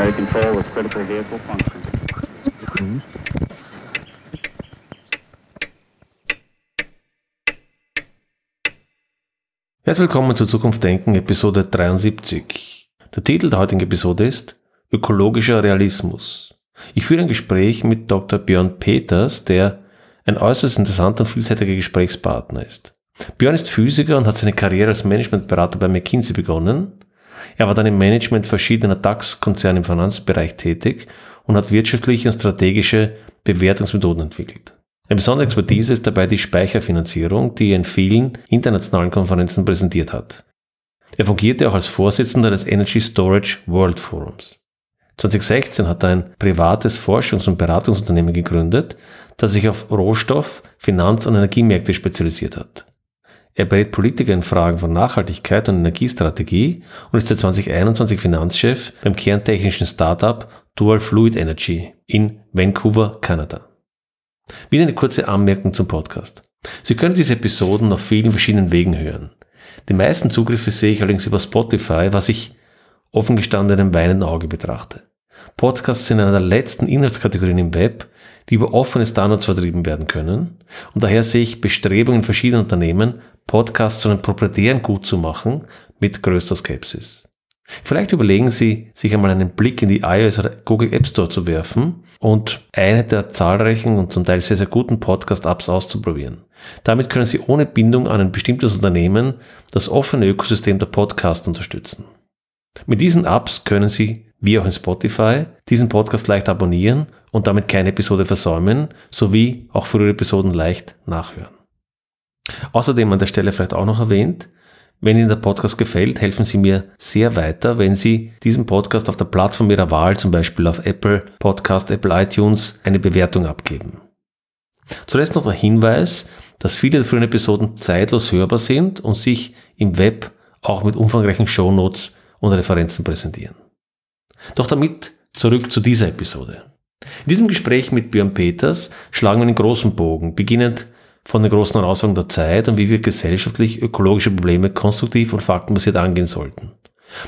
primary control with critical vehicle function. Herzlich willkommen zu Zukunft Denken, Episode 73. Der Titel der heutigen Episode ist Ökologischer Realismus. Ich führe ein Gespräch mit Dr. Björn Peters, der ein äußerst interessanter und vielseitiger Gesprächspartner ist. Björn ist Physiker und hat seine Karriere als Managementberater bei McKinsey begonnen. Er war dann im Management verschiedener DAX-Konzerne im Finanzbereich tätig und hat wirtschaftliche und strategische Bewertungsmethoden entwickelt. Eine besondere Expertise ist dabei die Speicherfinanzierung, die er in vielen internationalen Konferenzen präsentiert hat. Er fungierte auch als Vorsitzender des Energy Storage World Forums. 2016 hat er ein privates Forschungs- und Beratungsunternehmen gegründet, das sich auf Rohstoff-, Finanz- und Energiemärkte spezialisiert hat. Er berät Politiker in Fragen von Nachhaltigkeit und Energiestrategie und ist seit 2021 Finanzchef beim kerntechnischen Startup Dual Fluid Energy in Vancouver, Kanada. Wieder eine kurze Anmerkung zum Podcast. Sie können diese Episoden auf vielen verschiedenen Wegen hören. Die meisten Zugriffe sehe ich allerdings über Spotify, was ich offen gestanden einem weinenden Auge betrachte. Podcasts sind einer der letzten Inhaltskategorien im Web, die über offene Standards vertrieben werden können. Und daher sehe ich Bestrebungen verschiedener Unternehmen, Podcasts zu einem proprietären Gut zu machen, mit größter Skepsis. Vielleicht überlegen Sie, sich einmal einen Blick in die iOS oder Google App Store zu werfen und eine der zahlreichen und zum Teil sehr, sehr guten Podcast-Apps auszuprobieren. Damit können Sie ohne Bindung an ein bestimmtes Unternehmen das offene Ökosystem der Podcast unterstützen. Mit diesen Apps können Sie, wie auch in Spotify, diesen Podcast leicht abonnieren und damit keine Episode versäumen, sowie auch frühere Episoden leicht nachhören. Außerdem an der Stelle vielleicht auch noch erwähnt, wenn Ihnen der Podcast gefällt, helfen Sie mir sehr weiter, wenn Sie diesem Podcast auf der Plattform Ihrer Wahl, zum Beispiel auf Apple Podcast, Apple iTunes, eine Bewertung abgeben. Zuletzt noch der Hinweis, dass viele der früheren Episoden zeitlos hörbar sind und sich im Web auch mit umfangreichen Shownotes und Referenzen präsentieren. Doch damit zurück zu dieser Episode. In diesem Gespräch mit Björn Peters schlagen wir einen großen Bogen, beginnend von den großen Herausforderungen der Zeit und wie wir gesellschaftlich ökologische Probleme konstruktiv und faktenbasiert angehen sollten.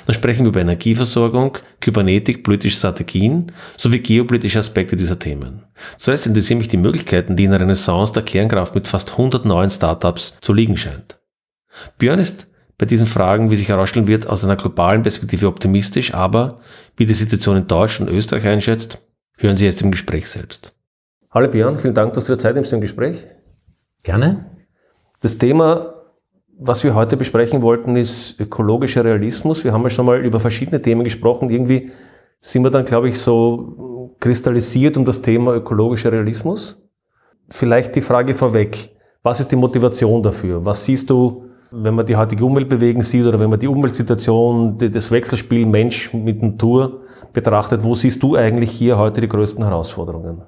Dann sprechen wir über Energieversorgung, Kybernetik, politische Strategien sowie geopolitische Aspekte dieser Themen. Zuletzt interessieren mich die Möglichkeiten, die in der Renaissance der Kernkraft mit fast 100 neuen Startups zu liegen scheint. Björn ist bei diesen Fragen, wie sich herausstellen wird, aus einer globalen Perspektive optimistisch, aber wie die Situation in Deutschland und Österreich einschätzt, hören Sie jetzt im Gespräch selbst. Hallo Björn, vielen Dank, dass du dir Zeit nimmst im Gespräch. Gerne. Das Thema, was wir heute besprechen wollten, ist ökologischer Realismus. Wir haben ja schon mal über verschiedene Themen gesprochen. Irgendwie sind wir dann, glaube ich, so kristallisiert um das Thema ökologischer Realismus. Vielleicht die Frage vorweg. Was ist die Motivation dafür? Was siehst du, wenn man die heutige Umweltbewegung sieht oder wenn man die Umweltsituation, das Wechselspiel Mensch mit Natur betrachtet? Wo siehst du eigentlich hier heute die größten Herausforderungen?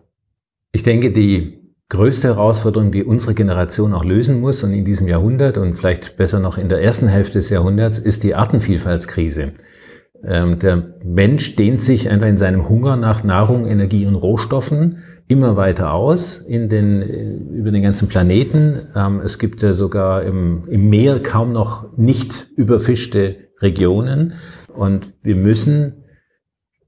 Ich denke, die größte Herausforderung, die unsere Generation auch lösen muss und in diesem Jahrhundert und vielleicht besser noch in der ersten Hälfte des Jahrhunderts, ist die Artenvielfaltskrise. Ähm, der Mensch dehnt sich einfach in seinem Hunger nach Nahrung, Energie und Rohstoffen immer weiter aus in den, über den ganzen Planeten. Ähm, es gibt ja sogar im, im Meer kaum noch nicht überfischte Regionen und wir müssen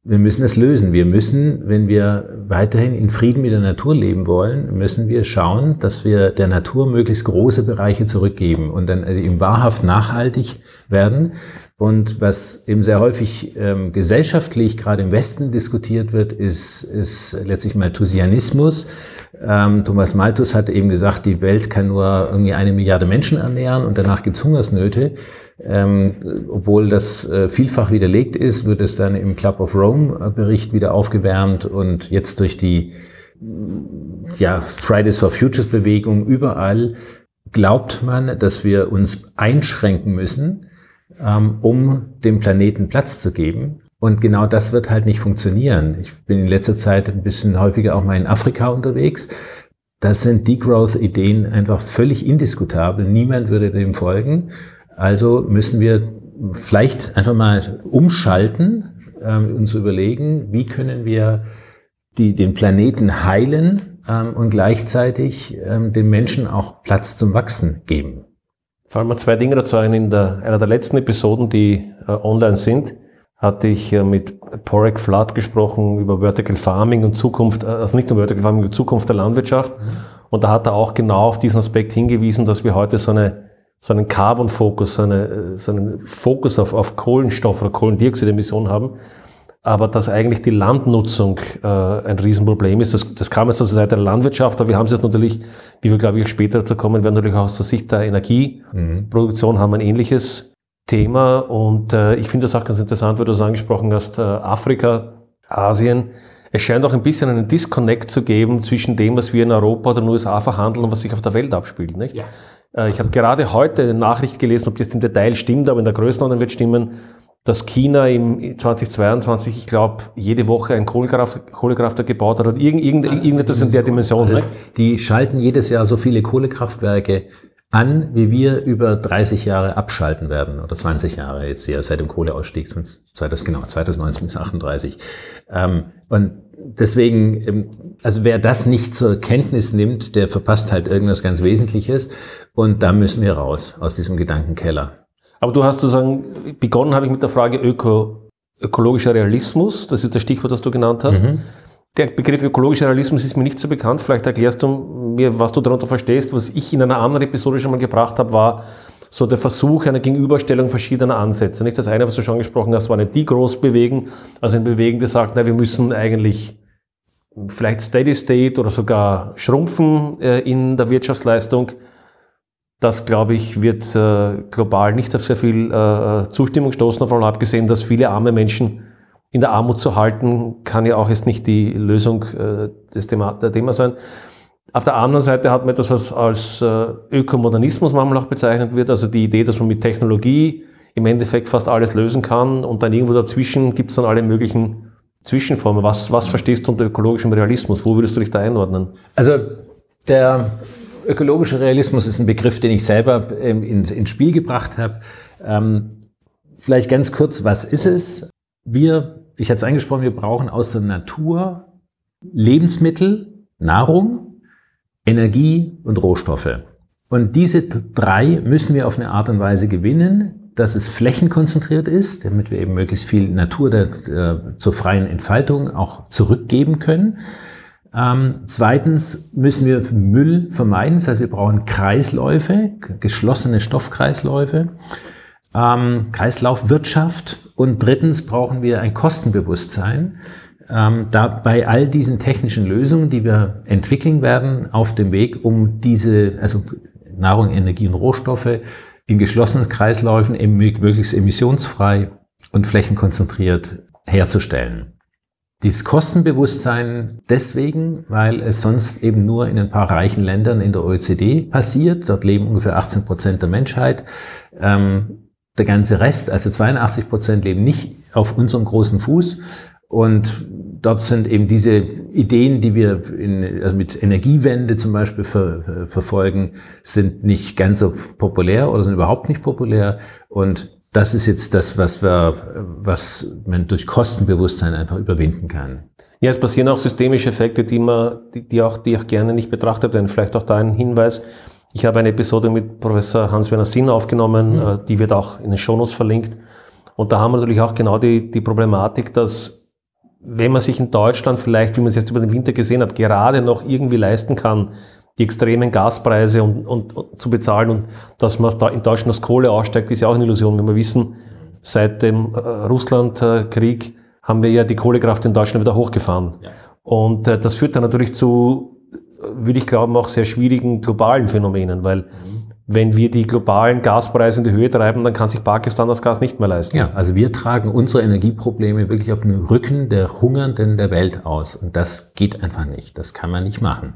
wir müssen es lösen. Wir müssen, wenn wir weiterhin in Frieden mit der Natur leben wollen, müssen wir schauen, dass wir der Natur möglichst große Bereiche zurückgeben und dann also eben wahrhaft nachhaltig werden. Und was eben sehr häufig ähm, gesellschaftlich gerade im Westen diskutiert wird, ist, ist letztlich Malthusianismus. Ähm, Thomas Malthus hat eben gesagt, die Welt kann nur irgendwie eine Milliarde Menschen ernähren und danach gibt's Hungersnöte. Ähm, obwohl das äh, vielfach widerlegt ist, wird es dann im Club of Rome äh, Bericht wieder aufgewärmt und jetzt durch die ja, Fridays for Futures Bewegung überall glaubt man, dass wir uns einschränken müssen ähm, um dem Planeten Platz zu geben. Und genau das wird halt nicht funktionieren. Ich bin in letzter Zeit ein bisschen häufiger auch mal in Afrika unterwegs. Das sind Degrowth-Ideen einfach völlig indiskutabel. Niemand würde dem folgen. Also müssen wir vielleicht einfach mal umschalten, ähm, uns überlegen, wie können wir die, den Planeten heilen ähm, und gleichzeitig ähm, den Menschen auch Platz zum Wachsen geben fallen mir zwei Dinge dazu ein. In der, einer der letzten Episoden, die äh, online sind, hatte ich mit Porek Flood gesprochen über Vertical Farming und Zukunft, also nicht nur Vertical Farming, über Zukunft der Landwirtschaft. Mhm. Und da hat er auch genau auf diesen Aspekt hingewiesen, dass wir heute so eine so einen Carbon-Fokus, so, eine, so einen Fokus auf, auf Kohlenstoff oder Kohlendioxidemissionen haben, aber dass eigentlich die Landnutzung äh, ein Riesenproblem ist. Das, das kam jetzt aus der Seite der Landwirtschaft, aber wir haben es jetzt natürlich, wie wir glaube ich später dazu kommen werden, natürlich auch aus der Sicht der Energieproduktion mhm. haben ein ähnliches Thema und äh, ich finde das auch ganz interessant, weil du es angesprochen hast, äh, Afrika, Asien, es scheint auch ein bisschen einen Disconnect zu geben zwischen dem, was wir in Europa oder in den USA verhandeln und was sich auf der Welt abspielt. Nicht? Ja. Äh, ich habe gerade heute eine Nachricht gelesen, ob das im Detail stimmt, aber in der Größenordnung wird stimmen, dass China im 2022, ich glaube, jede Woche ein Kohlekraft, Kohlekraftwerk gebaut hat oder irgend, irgend, irgendetwas in der Dimension. Also die schalten jedes Jahr so viele Kohlekraftwerke an, wie wir über 30 Jahre abschalten werden oder 20 Jahre jetzt ja seit dem Kohleausstieg, genau 2019 bis 38. Ähm, und deswegen, ähm, also wer das nicht zur Kenntnis nimmt, der verpasst halt irgendwas ganz Wesentliches. Und da müssen wir raus aus diesem Gedankenkeller. Aber du hast sozusagen, begonnen habe ich mit der Frage Öko, ökologischer Realismus. Das ist das Stichwort, das du genannt hast. Mhm. Der Begriff ökologischer Realismus ist mir nicht so bekannt. Vielleicht erklärst du mir, was du darunter verstehst. Was ich in einer anderen Episode schon mal gebracht habe, war so der Versuch einer Gegenüberstellung verschiedener Ansätze. Nicht das eine, was du schon angesprochen hast, war eine Degrowth-Bewegen, also ein Bewegen, der sagt, na, wir müssen eigentlich vielleicht Steady State oder sogar schrumpfen äh, in der Wirtschaftsleistung. Das, glaube ich, wird äh, global nicht auf sehr viel äh, Zustimmung stoßen, davon abgesehen, dass viele arme Menschen in der Armut zu halten, kann ja auch jetzt nicht die Lösung äh, des Thema, der Thema sein. Auf der anderen Seite hat man etwas, was als äh, Ökomodernismus manchmal auch bezeichnet wird, also die Idee, dass man mit Technologie im Endeffekt fast alles lösen kann und dann irgendwo dazwischen gibt es dann alle möglichen Zwischenformen. Was, was verstehst du unter ökologischem Realismus? Wo würdest du dich da einordnen? Also der ökologische Realismus ist ein Begriff, den ich selber ähm, ins, ins Spiel gebracht habe. Ähm, vielleicht ganz kurz, was ist es? Wir, ich hatte es angesprochen, wir brauchen aus der Natur Lebensmittel, Nahrung, Energie und Rohstoffe. Und diese drei müssen wir auf eine Art und Weise gewinnen, dass es flächenkonzentriert ist, damit wir eben möglichst viel Natur der, äh, zur freien Entfaltung auch zurückgeben können. Ähm, zweitens müssen wir Müll vermeiden, das heißt, wir brauchen Kreisläufe, geschlossene Stoffkreisläufe, ähm, Kreislaufwirtschaft und drittens brauchen wir ein Kostenbewusstsein, ähm, da bei all diesen technischen Lösungen, die wir entwickeln werden, auf dem Weg, um diese, also Nahrung, Energie und Rohstoffe in geschlossenen Kreisläufen möglichst emissionsfrei und flächenkonzentriert herzustellen. Dieses Kostenbewusstsein deswegen, weil es sonst eben nur in ein paar reichen Ländern in der OECD passiert. Dort leben ungefähr 18 Prozent der Menschheit. Ähm, der ganze Rest, also 82 Prozent, leben nicht auf unserem großen Fuß. Und dort sind eben diese Ideen, die wir in, also mit Energiewende zum Beispiel ver, verfolgen, sind nicht ganz so populär oder sind überhaupt nicht populär. Und das ist jetzt das, was wir, was man durch Kostenbewusstsein einfach überwinden kann. Ja, es passieren auch systemische Effekte, die man, die, die auch, die auch gerne nicht betrachtet werden. Vielleicht auch da ein Hinweis. Ich habe eine Episode mit Professor Hans-Werner Sinn aufgenommen, mhm. die wird auch in den Shownotes verlinkt. Und da haben wir natürlich auch genau die, die Problematik, dass wenn man sich in Deutschland vielleicht, wie man es jetzt über den Winter gesehen hat, gerade noch irgendwie leisten kann, die extremen Gaspreise und, und, und zu bezahlen und dass man da in Deutschland aus Kohle aussteigt, ist ja auch eine Illusion. Wenn wir wissen, seit dem äh, Russlandkrieg haben wir ja die Kohlekraft in Deutschland wieder hochgefahren. Ja. Und äh, das führt dann natürlich zu, würde ich glauben, auch sehr schwierigen globalen Phänomenen, weil mhm wenn wir die globalen Gaspreise in die Höhe treiben, dann kann sich Pakistan das Gas nicht mehr leisten. Ja, also wir tragen unsere Energieprobleme wirklich auf dem Rücken der Hungernden der Welt aus. Und das geht einfach nicht. Das kann man nicht machen.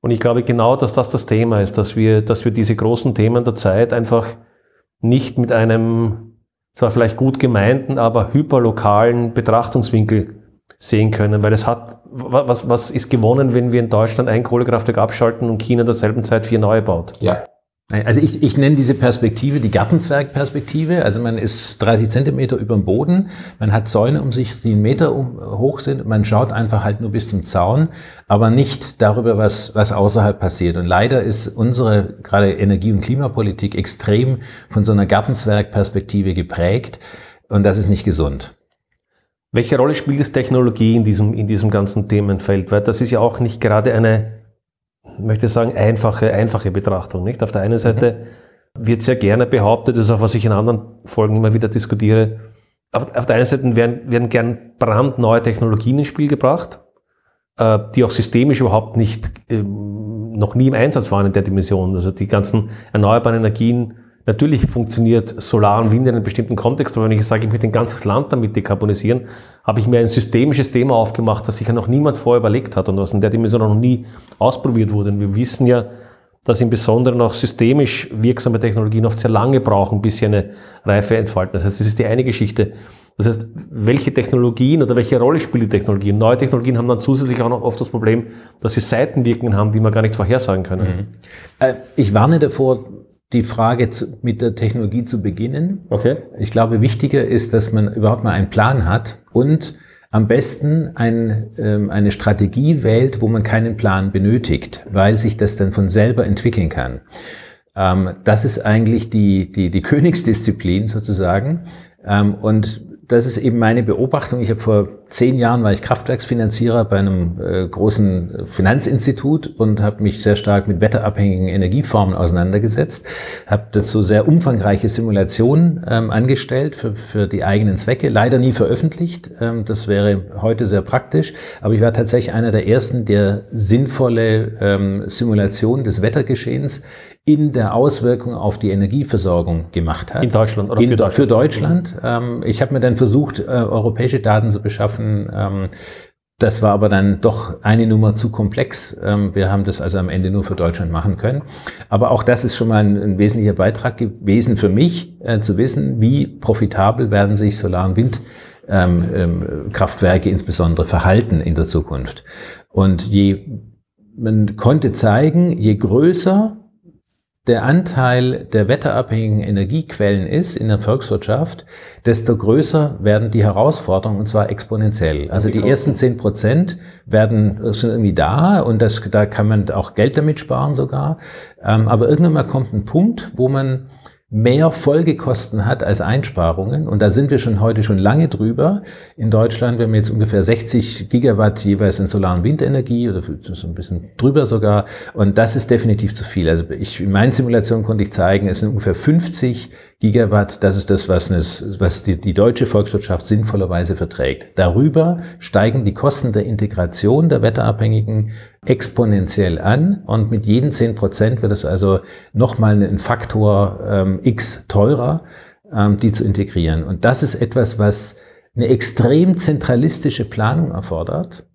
Und ich glaube genau, dass das das Thema ist, dass wir, dass wir diese großen Themen der Zeit einfach nicht mit einem zwar vielleicht gut gemeinten, aber hyperlokalen Betrachtungswinkel sehen können, weil es hat, was, was ist gewonnen, wenn wir in Deutschland ein Kohlekraftwerk abschalten und China in derselben Zeit vier neue baut? Ja. Also ich, ich nenne diese Perspektive die Gartenzwergperspektive. Also man ist 30 Zentimeter über dem Boden, man hat Zäune um sich, die einen Meter um, hoch sind. Man schaut einfach halt nur bis zum Zaun, aber nicht darüber, was, was außerhalb passiert. Und leider ist unsere gerade Energie- und Klimapolitik extrem von so einer Gartenzwergperspektive geprägt. Und das ist nicht gesund. Welche Rolle spielt das Technologie in diesem, in diesem ganzen Themenfeld? Weil das ist ja auch nicht gerade eine, möchte sagen, einfache, einfache Betrachtung. Nicht? Auf der einen Seite mhm. wird sehr gerne behauptet, das ist auch, was ich in anderen Folgen immer wieder diskutiere, auf, auf der einen Seite werden, werden gern brandneue Technologien ins Spiel gebracht, äh, die auch systemisch überhaupt nicht, äh, noch nie im Einsatz waren in der Dimension. Also die ganzen erneuerbaren Energien Natürlich funktioniert Solar und Wind in einem bestimmten Kontext, aber wenn ich sage, ich möchte ein ganzes Land damit dekarbonisieren, habe ich mir ein systemisches Thema aufgemacht, das sich ja noch niemand vorher überlegt hat und was in der Dimension noch nie ausprobiert wurde. Und wir wissen ja, dass im Besonderen auch systemisch wirksame Technologien oft sehr lange brauchen, bis sie eine Reife entfalten. Das heißt, das ist die eine Geschichte. Das heißt, welche Technologien oder welche Rolle spielen die Technologien? Neue Technologien haben dann zusätzlich auch noch oft das Problem, dass sie Seitenwirkungen haben, die man gar nicht vorhersagen können. Mhm. Äh, ich warne davor, die Frage zu, mit der Technologie zu beginnen. Okay. Ich glaube, wichtiger ist, dass man überhaupt mal einen Plan hat und am besten ein, ähm, eine Strategie wählt, wo man keinen Plan benötigt, weil sich das dann von selber entwickeln kann. Ähm, das ist eigentlich die, die, die Königsdisziplin sozusagen. Ähm, und das ist eben meine Beobachtung. Ich habe vor zehn Jahren war ich Kraftwerksfinanzierer bei einem äh, großen Finanzinstitut und habe mich sehr stark mit wetterabhängigen Energieformen auseinandergesetzt. Habe dazu sehr umfangreiche Simulationen ähm, angestellt für, für die eigenen Zwecke. Leider nie veröffentlicht. Ähm, das wäre heute sehr praktisch. Aber ich war tatsächlich einer der ersten, der sinnvolle ähm, Simulationen des Wettergeschehens in der Auswirkung auf die Energieversorgung gemacht hat. In Deutschland oder in, für Deutschland? Für Deutschland. Ähm, ich habe mir dann versucht, äh, europäische Daten zu beschaffen. Ähm, das war aber dann doch eine Nummer zu komplex. Ähm, wir haben das also am Ende nur für Deutschland machen können. Aber auch das ist schon mal ein, ein wesentlicher Beitrag gewesen für mich, äh, zu wissen, wie profitabel werden sich Solar- und Windkraftwerke ähm, ähm, insbesondere verhalten in der Zukunft. Und je, man konnte zeigen, je größer der Anteil der wetterabhängigen Energiequellen ist in der Volkswirtschaft, desto größer werden die Herausforderungen und zwar exponentiell. Also die ersten zehn Prozent werden sind irgendwie da und das, da kann man auch Geld damit sparen sogar. Ähm, aber irgendwann mal kommt ein Punkt, wo man mehr Folgekosten hat als Einsparungen. Und da sind wir schon heute schon lange drüber. In Deutschland, wir haben jetzt ungefähr 60 Gigawatt jeweils in Solar- und Windenergie oder so ein bisschen drüber sogar. Und das ist definitiv zu viel. Also ich, in meinen Simulationen konnte ich zeigen, es sind ungefähr 50 Gigawatt. Das ist das, was, was die, die deutsche Volkswirtschaft sinnvollerweise verträgt. Darüber steigen die Kosten der Integration der wetterabhängigen exponentiell an und mit jedem 10 Prozent wird es also nochmal ein Faktor ähm, x teurer, ähm, die zu integrieren. Und das ist etwas, was eine extrem zentralistische Planung erfordert.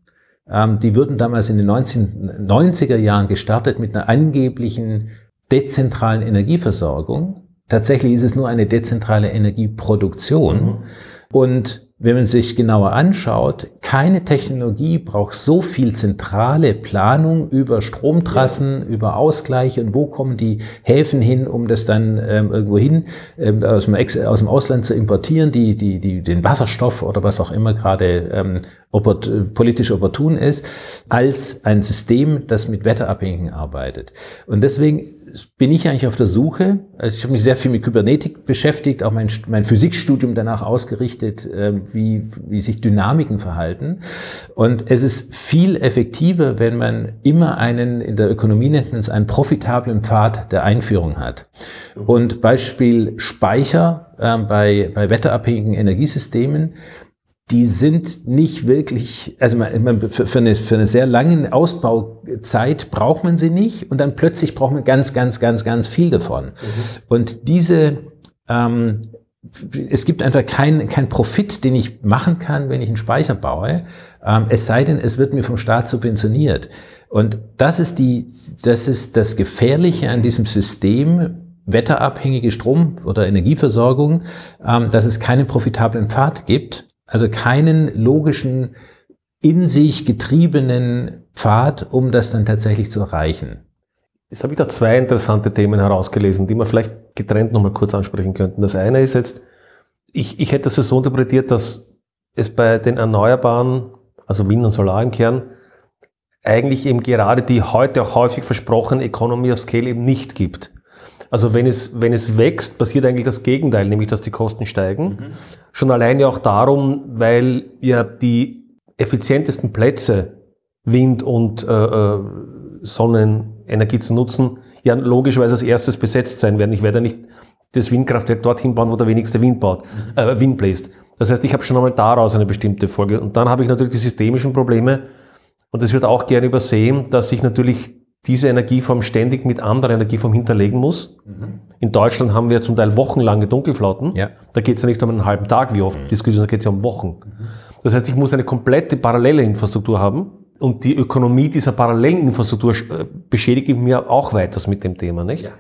Ähm, die wurden damals in den 1990er Jahren gestartet mit einer angeblichen dezentralen Energieversorgung. Tatsächlich ist es nur eine dezentrale Energieproduktion. Mhm. Und wenn man sich genauer anschaut, keine Technologie braucht so viel zentrale Planung über Stromtrassen, ja. über Ausgleiche und wo kommen die Häfen hin, um das dann ähm, irgendwo hin ähm, aus, dem Ex aus dem Ausland zu importieren, die, die, die, den Wasserstoff oder was auch immer gerade ähm, politisch opportun ist, als ein System, das mit Wetterabhängigen arbeitet. Und deswegen bin ich eigentlich auf der Suche. Also ich habe mich sehr viel mit Kybernetik beschäftigt, auch mein, mein Physikstudium danach ausgerichtet, äh, wie, wie sich Dynamiken verhalten. Und es ist viel effektiver, wenn man immer einen, in der Ökonomie nennt man es einen profitablen Pfad der Einführung hat. Und Beispiel Speicher äh, bei, bei wetterabhängigen Energiesystemen die sind nicht wirklich, also man, für, für, eine, für eine sehr lange Ausbauzeit braucht man sie nicht und dann plötzlich braucht man ganz, ganz, ganz, ganz viel davon. Mhm. Und diese, ähm, es gibt einfach keinen kein Profit, den ich machen kann, wenn ich einen Speicher baue, ähm, es sei denn, es wird mir vom Staat subventioniert. Und das ist die, das ist das Gefährliche an diesem System, wetterabhängige Strom- oder Energieversorgung, ähm, dass es keinen profitablen Pfad gibt, also keinen logischen, in sich getriebenen Pfad, um das dann tatsächlich zu erreichen. Jetzt habe ich da zwei interessante Themen herausgelesen, die wir vielleicht getrennt nochmal kurz ansprechen könnten. Das eine ist jetzt, ich, ich hätte das so interpretiert, dass es bei den Erneuerbaren, also Wind und Solar im Kern, eigentlich eben gerade die heute auch häufig versprochene Economy of Scale eben nicht gibt. Also wenn es, wenn es wächst, passiert eigentlich das Gegenteil, nämlich dass die Kosten steigen. Schon alleine auch darum, weil ja die effizientesten Plätze, Wind und äh, äh, Sonnenenergie zu nutzen, ja logischerweise als erstes besetzt sein werden. Ich werde nicht das Windkraftwerk dorthin bauen, wo der wenigste Wind baut, äh, Wind bläst. Das heißt, ich habe schon einmal daraus eine bestimmte Folge. Und dann habe ich natürlich die systemischen Probleme. Und es wird auch gerne übersehen, dass ich natürlich diese Energieform ständig mit anderer Energieform hinterlegen muss. Mhm. In Deutschland haben wir zum Teil wochenlange Dunkelflauten. Ja. Da geht es ja nicht um einen halben Tag, wie oft mhm. diskutieren, da geht es ja um Wochen. Mhm. Das heißt, ich muss eine komplette parallele Infrastruktur haben. Und die Ökonomie dieser parallelen Infrastruktur äh, beschädigt mir auch weiters mit dem Thema, nicht? Ja.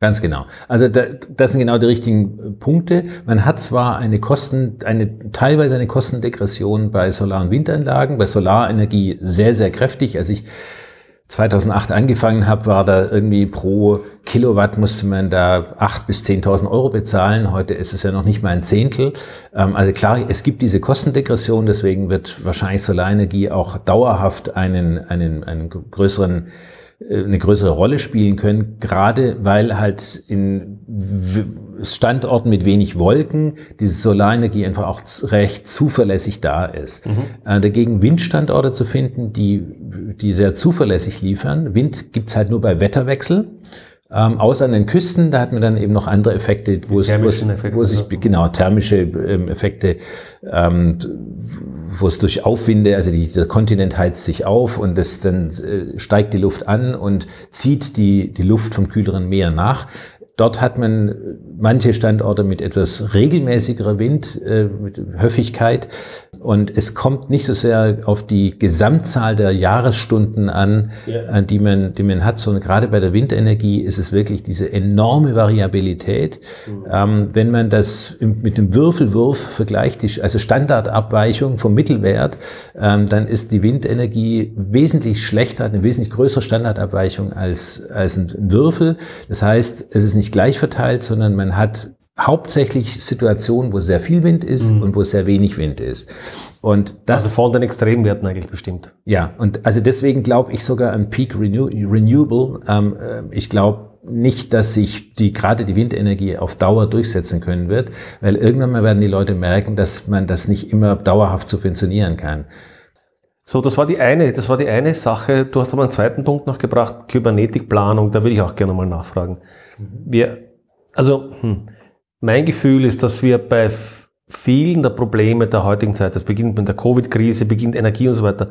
Ganz genau. Also da, das sind genau die richtigen äh, Punkte. Man hat zwar eine Kosten, eine teilweise eine Kostendegression bei Solar- und Windanlagen, bei Solarenergie sehr, sehr kräftig. Als ich 2008 angefangen habe, war da irgendwie pro Kilowatt musste man da acht bis 10.000 Euro bezahlen. Heute ist es ja noch nicht mal ein Zehntel. Ähm, also klar, es gibt diese Kostendegression, deswegen wird wahrscheinlich Solarenergie auch dauerhaft einen, einen, einen größeren eine größere Rolle spielen können, gerade weil halt in Standorten mit wenig Wolken diese Solarenergie einfach auch recht zuverlässig da ist. Mhm. Äh, dagegen Windstandorte zu finden, die, die sehr zuverlässig liefern. Wind gibt's halt nur bei Wetterwechsel. Ähm, außer an den Küsten, da hat man dann eben noch andere Effekte, wo es, wo es, wo es sich, genau, thermische ähm, Effekte, ähm, wo es durch Aufwinde, also die, der Kontinent heizt sich auf und das, dann äh, steigt die Luft an und zieht die, die Luft vom kühleren Meer nach. Dort hat man manche Standorte mit etwas regelmäßigerer Wind, äh, mit Höfigkeit. Und es kommt nicht so sehr auf die Gesamtzahl der Jahresstunden an, ja. die, man, die man hat, sondern gerade bei der Windenergie ist es wirklich diese enorme Variabilität. Mhm. Ähm, wenn man das mit dem Würfelwurf vergleicht, also Standardabweichung vom Mittelwert, ähm, dann ist die Windenergie wesentlich schlechter, hat eine wesentlich größere Standardabweichung als, als ein Würfel. Das heißt, es ist nicht gleich verteilt, sondern man hat hauptsächlich Situationen, wo sehr viel Wind ist mhm. und wo sehr wenig Wind ist. Und das also von den Extremwerten eigentlich bestimmt. Ja, und also deswegen glaube ich sogar an Peak Renew Renewable. Ähm, äh, ich glaube nicht, dass sich die gerade die Windenergie auf Dauer durchsetzen können wird, weil irgendwann mal werden die Leute merken, dass man das nicht immer dauerhaft subventionieren kann. So, das war die eine, das war die eine Sache. Du hast aber einen zweiten Punkt noch gebracht, Kybernetikplanung. Da würde ich auch gerne mal nachfragen. Mhm. Wir, also hm, mein Gefühl ist, dass wir bei vielen der Probleme der heutigen Zeit, das beginnt mit der Covid-Krise, beginnt Energie und so weiter,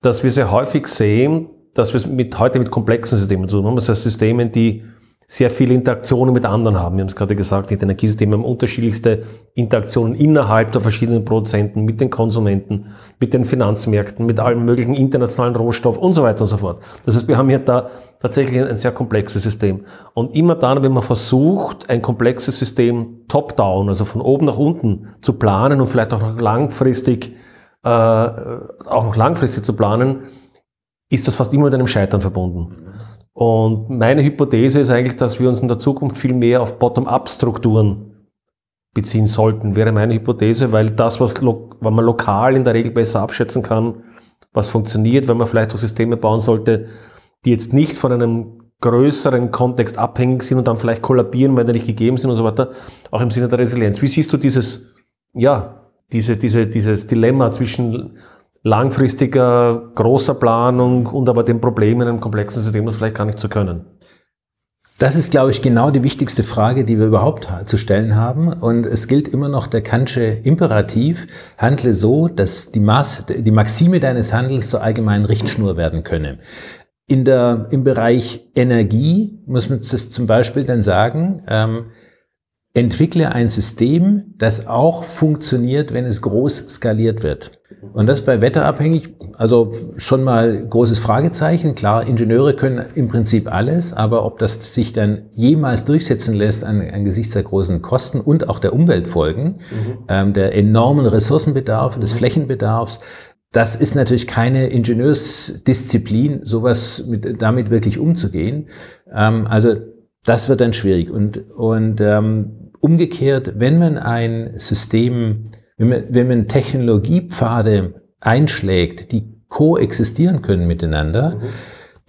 dass wir sehr häufig sehen, dass wir mit, heute mit komplexen Systemen zu tun haben, das heißt Systemen, die sehr viele Interaktionen mit anderen haben. Wir haben es gerade gesagt, die Energiesysteme haben unterschiedlichste Interaktionen innerhalb der verschiedenen Produzenten, mit den Konsumenten, mit den Finanzmärkten, mit allen möglichen internationalen Rohstoffen und so weiter und so fort. Das heißt, wir haben hier da tatsächlich ein, sehr komplexes System. Und immer dann, wenn man versucht, ein komplexes System top-down, also von oben nach unten zu planen und vielleicht auch noch langfristig, äh, auch noch langfristig zu planen, ist das fast immer mit einem Scheitern verbunden. Und meine Hypothese ist eigentlich, dass wir uns in der Zukunft viel mehr auf Bottom-up-Strukturen beziehen sollten, wäre meine Hypothese, weil das, was, was man lokal in der Regel besser abschätzen kann, was funktioniert, wenn man vielleicht auch Systeme bauen sollte, die jetzt nicht von einem größeren Kontext abhängig sind und dann vielleicht kollabieren, weil die nicht gegeben sind und so weiter, auch im Sinne der Resilienz. Wie siehst du dieses, ja, diese, diese, dieses Dilemma zwischen langfristiger, großer Planung und aber den Problemen in einem komplexen System das vielleicht gar nicht zu können? Das ist, glaube ich, genau die wichtigste Frage, die wir überhaupt zu stellen haben. Und es gilt immer noch der Kantsche Imperativ, handle so, dass die, Maß, die Maxime deines Handels zur allgemeinen Richtschnur werden könne. In der, Im Bereich Energie muss man das zum Beispiel dann sagen, ähm, entwickle ein System, das auch funktioniert, wenn es groß skaliert wird. Und das bei wetterabhängig, also schon mal großes Fragezeichen. Klar, Ingenieure können im Prinzip alles, aber ob das sich dann jemals durchsetzen lässt an, angesichts der großen Kosten und auch der Umweltfolgen, mhm. ähm, der enormen Ressourcenbedarf, des mhm. Flächenbedarfs, das ist natürlich keine Ingenieursdisziplin, sowas mit, damit wirklich umzugehen. Ähm, also das wird dann schwierig. Und, und ähm, umgekehrt, wenn man ein System wenn man, wenn man Technologiepfade einschlägt, die koexistieren können miteinander, mhm.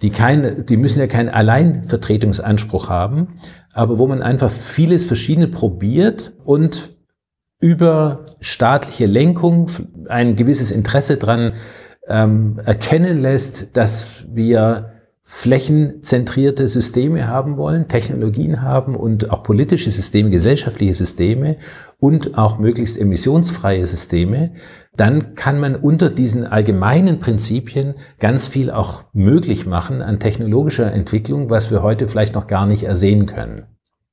die, kein, die müssen ja keinen Alleinvertretungsanspruch haben, aber wo man einfach vieles Verschiedene probiert und über staatliche Lenkung ein gewisses Interesse dran ähm, erkennen lässt, dass wir flächenzentrierte Systeme haben wollen, Technologien haben und auch politische Systeme, gesellschaftliche Systeme und auch möglichst emissionsfreie Systeme, dann kann man unter diesen allgemeinen Prinzipien ganz viel auch möglich machen an technologischer Entwicklung, was wir heute vielleicht noch gar nicht ersehen können.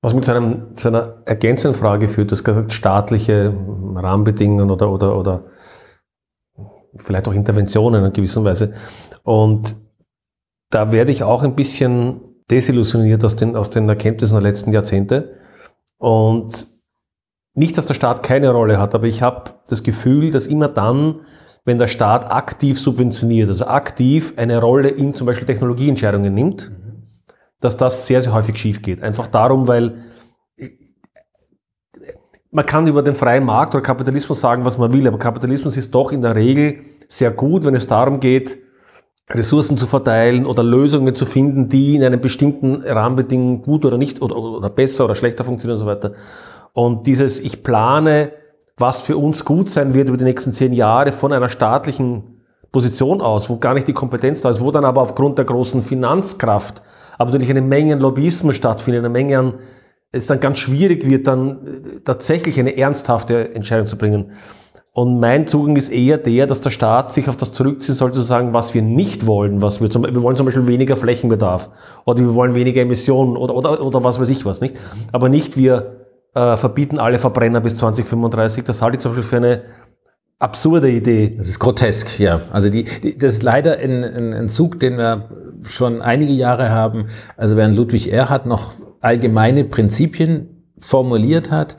Was mit seinem, seiner ergänzenden Frage führt, du hast gesagt, staatliche Rahmenbedingungen oder, oder, oder vielleicht auch Interventionen in gewisser Weise. Und da werde ich auch ein bisschen desillusioniert aus den, aus den Erkenntnissen der letzten Jahrzehnte. Und nicht, dass der Staat keine Rolle hat, aber ich habe das Gefühl, dass immer dann, wenn der Staat aktiv subventioniert, also aktiv eine Rolle in zum Beispiel Technologieentscheidungen nimmt, dass das sehr, sehr häufig schief geht. Einfach darum, weil man kann über den freien Markt oder Kapitalismus sagen, was man will, aber Kapitalismus ist doch in der Regel sehr gut, wenn es darum geht, Ressourcen zu verteilen oder Lösungen zu finden, die in einem bestimmten Rahmenbedingungen gut oder nicht oder, oder besser oder schlechter funktionieren und so weiter. Und dieses, ich plane, was für uns gut sein wird über die nächsten zehn Jahre von einer staatlichen Position aus, wo gar nicht die Kompetenz da ist, wo dann aber aufgrund der großen Finanzkraft aber natürlich eine Menge an Lobbyismus stattfindet, eine Menge an, es dann ganz schwierig wird, dann tatsächlich eine ernsthafte Entscheidung zu bringen. Und mein Zugang ist eher der, dass der Staat sich auf das zurückziehen sollte, zu sagen, was wir nicht wollen, was wir zum, wir wollen zum Beispiel weniger Flächenbedarf oder wir wollen weniger Emissionen oder, oder, oder was weiß ich was, nicht? Aber nicht wir äh, verbieten alle Verbrenner bis 2035. Das halte ich zum Beispiel für eine absurde Idee. Das ist grotesk, ja. Also die, die das ist leider ein, ein, ein Zug, den wir schon einige Jahre haben. Also während Ludwig Erhard noch allgemeine Prinzipien formuliert hat,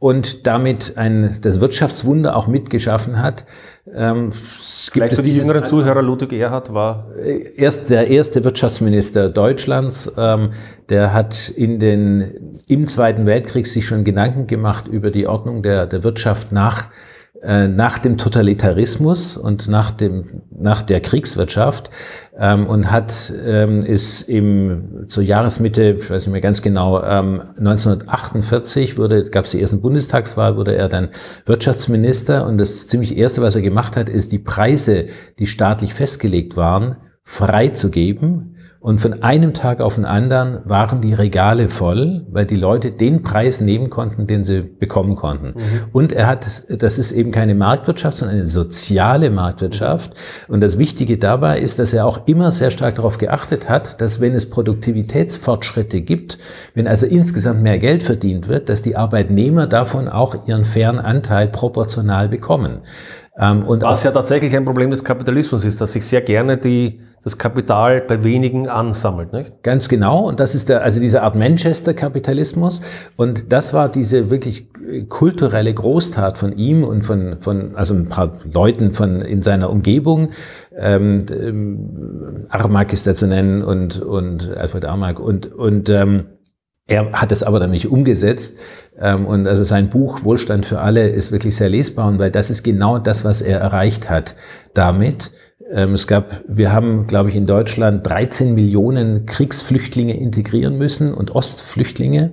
und damit ein, das Wirtschaftswunder auch mitgeschaffen hat. Ähm, Vielleicht für die jüngeren Zuhörer, Ludwig Erhard war äh, erst der erste Wirtschaftsminister Deutschlands. Ähm, der hat in den, im Zweiten Weltkrieg sich schon Gedanken gemacht über die Ordnung der, der Wirtschaft nach nach dem Totalitarismus und nach dem nach der Kriegswirtschaft ähm, und hat ähm, ist im zur Jahresmitte, ich weiß nicht mehr ganz genau, ähm, 1948 wurde gab es die ersten Bundestagswahl, wurde er dann Wirtschaftsminister. Und das ziemlich erste, was er gemacht hat, ist die Preise, die staatlich festgelegt waren, freizugeben und von einem Tag auf den anderen waren die Regale voll, weil die Leute den Preis nehmen konnten, den sie bekommen konnten. Mhm. Und er hat, das ist eben keine Marktwirtschaft, sondern eine soziale Marktwirtschaft. Und das Wichtige dabei ist, dass er auch immer sehr stark darauf geachtet hat, dass wenn es Produktivitätsfortschritte gibt, wenn also insgesamt mehr Geld verdient wird, dass die Arbeitnehmer davon auch ihren fairen Anteil proportional bekommen. Ähm, und Was ja tatsächlich ein Problem des Kapitalismus ist, dass sich sehr gerne die, das Kapital bei wenigen ansammelt, nicht? Ganz genau. Und das ist der, also diese Art Manchester-Kapitalismus. Und das war diese wirklich kulturelle Großtat von ihm und von, von also ein paar Leuten von in seiner Umgebung. Ähm, ähm Armak ist da zu nennen und, und Alfred Armak und, und ähm, er hat es aber dann nicht umgesetzt. Ähm, und also sein Buch Wohlstand für alle ist wirklich sehr lesbar, und weil das ist genau das, was er erreicht hat damit. Ähm, es gab, wir haben, glaube ich, in Deutschland 13 Millionen Kriegsflüchtlinge integrieren müssen und Ostflüchtlinge.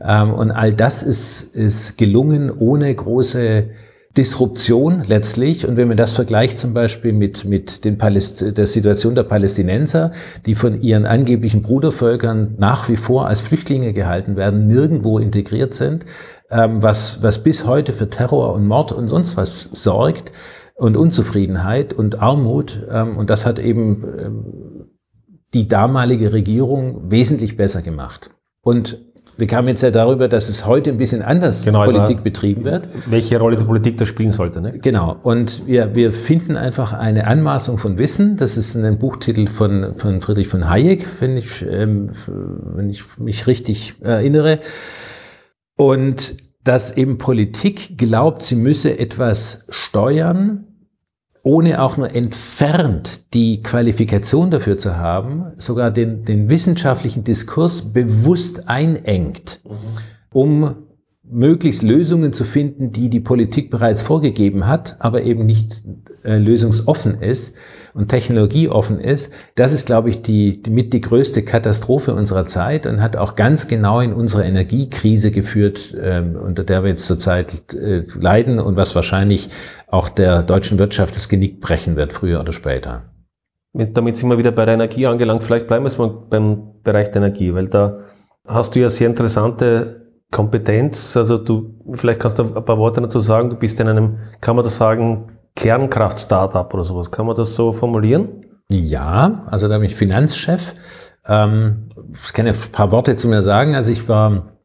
Ähm, und all das ist, ist gelungen ohne große Disruption letztlich. Und wenn man das vergleicht zum Beispiel mit, mit den Paläst der Situation der Palästinenser, die von ihren angeblichen Brudervölkern nach wie vor als Flüchtlinge gehalten werden, nirgendwo integriert sind, ähm, was, was bis heute für Terror und Mord und sonst was sorgt und Unzufriedenheit und Armut. Ähm, und das hat eben ähm, die damalige Regierung wesentlich besser gemacht. Und wir kamen jetzt ja darüber, dass es heute ein bisschen anders genau, Politik betrieben wird. Welche Rolle die Politik da spielen sollte. Ne? Genau. Und wir, wir finden einfach eine Anmaßung von Wissen. Das ist ein Buchtitel von, von Friedrich von Hayek, wenn ich, ähm, wenn ich mich richtig erinnere. Und dass eben Politik glaubt, sie müsse etwas steuern, ohne auch nur entfernt die Qualifikation dafür zu haben, sogar den, den wissenschaftlichen Diskurs bewusst einengt, um möglichst Lösungen zu finden, die die Politik bereits vorgegeben hat, aber eben nicht äh, lösungsoffen ist und technologieoffen ist, das ist, glaube ich, die, die mit die größte Katastrophe unserer Zeit und hat auch ganz genau in unsere Energiekrise geführt, ähm, unter der wir jetzt zurzeit äh, leiden und was wahrscheinlich auch der deutschen Wirtschaft das Genick brechen wird, früher oder später. Damit sind wir wieder bei der Energie angelangt. Vielleicht bleiben wir jetzt mal beim Bereich der Energie, weil da hast du ja sehr interessante Kompetenz, also du, vielleicht kannst du ein paar Worte dazu sagen, du bist in einem, kann man das sagen, Kernkraft-Startup oder sowas, kann man das so formulieren? Ja, also da bin ich Finanzchef. Ähm, ich kann ja ein paar Worte zu mir sagen. Also ich war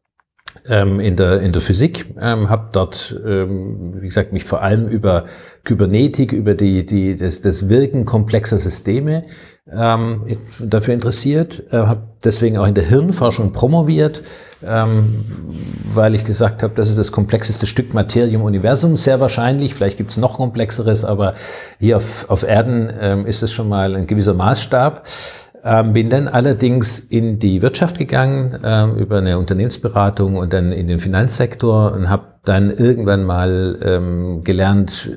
ähm, in, der, in der Physik, ähm, habe dort, ähm, wie gesagt, mich vor allem über Kybernetik, über die, die, das, das Wirken komplexer Systeme ähm, dafür interessiert, äh, habe deswegen auch in der Hirnforschung promoviert, ähm, weil ich gesagt habe, das ist das komplexeste Stück Materie im Universum, sehr wahrscheinlich, vielleicht gibt es noch komplexeres, aber hier auf, auf Erden ähm, ist es schon mal ein gewisser Maßstab. Ähm, bin dann allerdings in die Wirtschaft gegangen ähm, über eine Unternehmensberatung und dann in den Finanzsektor und habe dann irgendwann mal ähm, gelernt,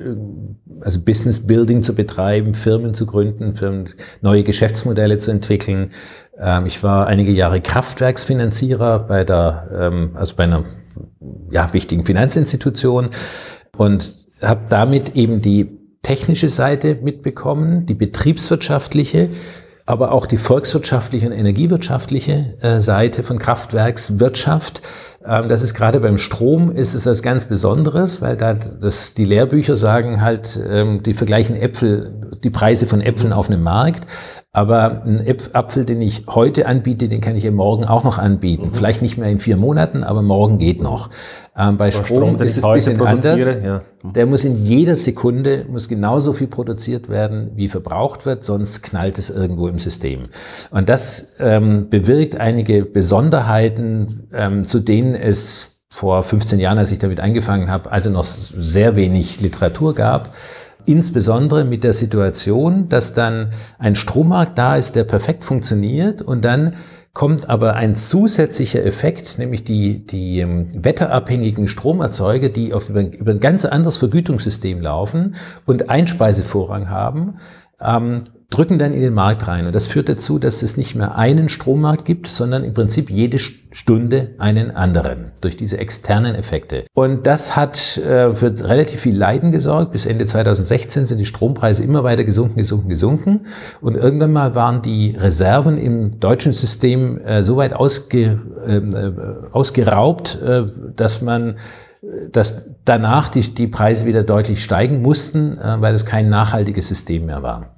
also Business Building zu betreiben, Firmen zu gründen, Firmen, neue Geschäftsmodelle zu entwickeln. Ähm, ich war einige Jahre Kraftwerksfinanzierer bei der, ähm, also bei einer ja, wichtigen Finanzinstitution und habe damit eben die technische Seite mitbekommen, die betriebswirtschaftliche, aber auch die volkswirtschaftliche und energiewirtschaftliche äh, Seite von Kraftwerkswirtschaft. Ähm, das ist gerade beim Strom ist es was ganz Besonderes, weil da das, die Lehrbücher sagen halt, ähm, die vergleichen Äpfel, die Preise von Äpfeln auf einem Markt. Aber ein Apfel, den ich heute anbiete, den kann ich ja morgen auch noch anbieten. Mhm. Vielleicht nicht mehr in vier Monaten, aber morgen geht noch. Ähm, bei Strom, Strom ist es ein bisschen anders. Ja. Mhm. Der muss in jeder Sekunde, muss genauso viel produziert werden, wie verbraucht wird, sonst knallt es irgendwo im System. Und das ähm, bewirkt einige Besonderheiten, ähm, zu denen es vor 15 Jahren, als ich damit angefangen habe, also noch sehr wenig Literatur gab. Insbesondere mit der Situation, dass dann ein Strommarkt da ist, der perfekt funktioniert und dann kommt aber ein zusätzlicher Effekt, nämlich die, die ähm, wetterabhängigen Stromerzeuger, die auf, über, über ein ganz anderes Vergütungssystem laufen und Einspeisevorrang haben, ähm, drücken dann in den Markt rein. Und das führt dazu, dass es nicht mehr einen Strommarkt gibt, sondern im Prinzip jede Stunde einen anderen durch diese externen Effekte. Und das hat äh, für relativ viel Leiden gesorgt. Bis Ende 2016 sind die Strompreise immer weiter gesunken, gesunken, gesunken. Und irgendwann mal waren die Reserven im deutschen System äh, so weit ausge, ähm, äh, ausgeraubt, äh, dass man dass danach die, die Preise wieder deutlich steigen mussten, äh, weil es kein nachhaltiges System mehr war.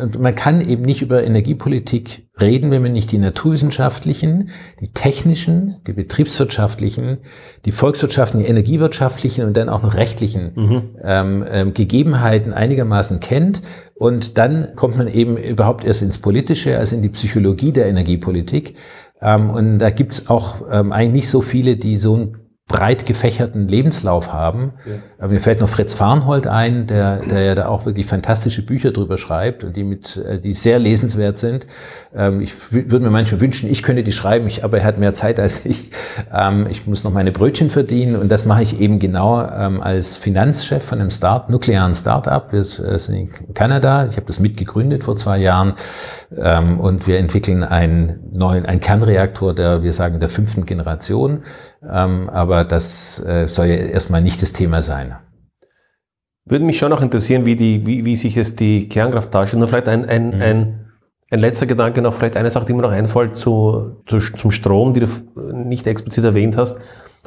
Und man kann eben nicht über Energiepolitik reden, wenn man nicht die naturwissenschaftlichen, die technischen, die betriebswirtschaftlichen, die volkswirtschaftlichen, die energiewirtschaftlichen und dann auch noch rechtlichen mhm. ähm, ähm, Gegebenheiten einigermaßen kennt. Und dann kommt man eben überhaupt erst ins Politische, also in die Psychologie der Energiepolitik. Ähm, und da gibt's auch ähm, eigentlich nicht so viele, die so ein breit gefächerten Lebenslauf haben. Ja. Mir fällt noch Fritz Farnhold ein, der, der ja da auch wirklich fantastische Bücher drüber schreibt und die mit, äh, die sehr lesenswert sind. Ähm, ich würde mir manchmal wünschen, ich könnte die schreiben, ich, aber er hat mehr Zeit als ich. Ähm, ich muss noch meine Brötchen verdienen und das mache ich eben genau ähm, als Finanzchef von einem Start, nuklearen Start-up. Wir sind in Kanada. Ich habe das mitgegründet vor zwei Jahren und wir entwickeln einen neuen, einen Kernreaktor der, wir sagen, der fünften Generation ähm, aber das äh, soll ja erstmal nicht das Thema sein. Würde mich schon noch interessieren, wie, die, wie, wie sich es die Kernkraft darstellt. Nur vielleicht ein, ein, mhm. ein, ein letzter Gedanke noch, vielleicht eine Sache, die mir noch einfällt zu, zu, zum Strom, die du nicht explizit erwähnt hast.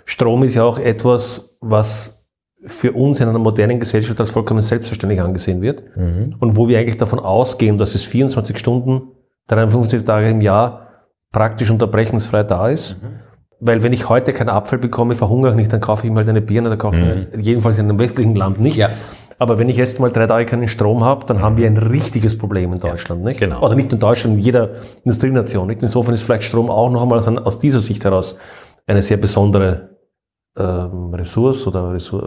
Strom ist ja auch etwas, was für uns in einer modernen Gesellschaft als vollkommen selbstverständlich angesehen wird mhm. und wo wir eigentlich davon ausgehen, dass es 24 Stunden, 53 Tage im Jahr praktisch unterbrechungsfrei da ist. Mhm. Weil wenn ich heute keinen Apfel bekomme, verhungere ich nicht, dann kaufe ich mal eine Birne, dann kaufe mhm. ich jedenfalls in einem westlichen Land nicht. Ja. Aber wenn ich jetzt mal drei Tage keinen Strom habe, dann haben wir ein richtiges Problem in Deutschland. Ja, nicht? Genau. Oder nicht in Deutschland, in jeder Industrienation. Nicht? Insofern ist vielleicht Strom auch noch einmal aus, aus dieser Sicht heraus eine sehr besondere ähm, Ressource oder Ressource,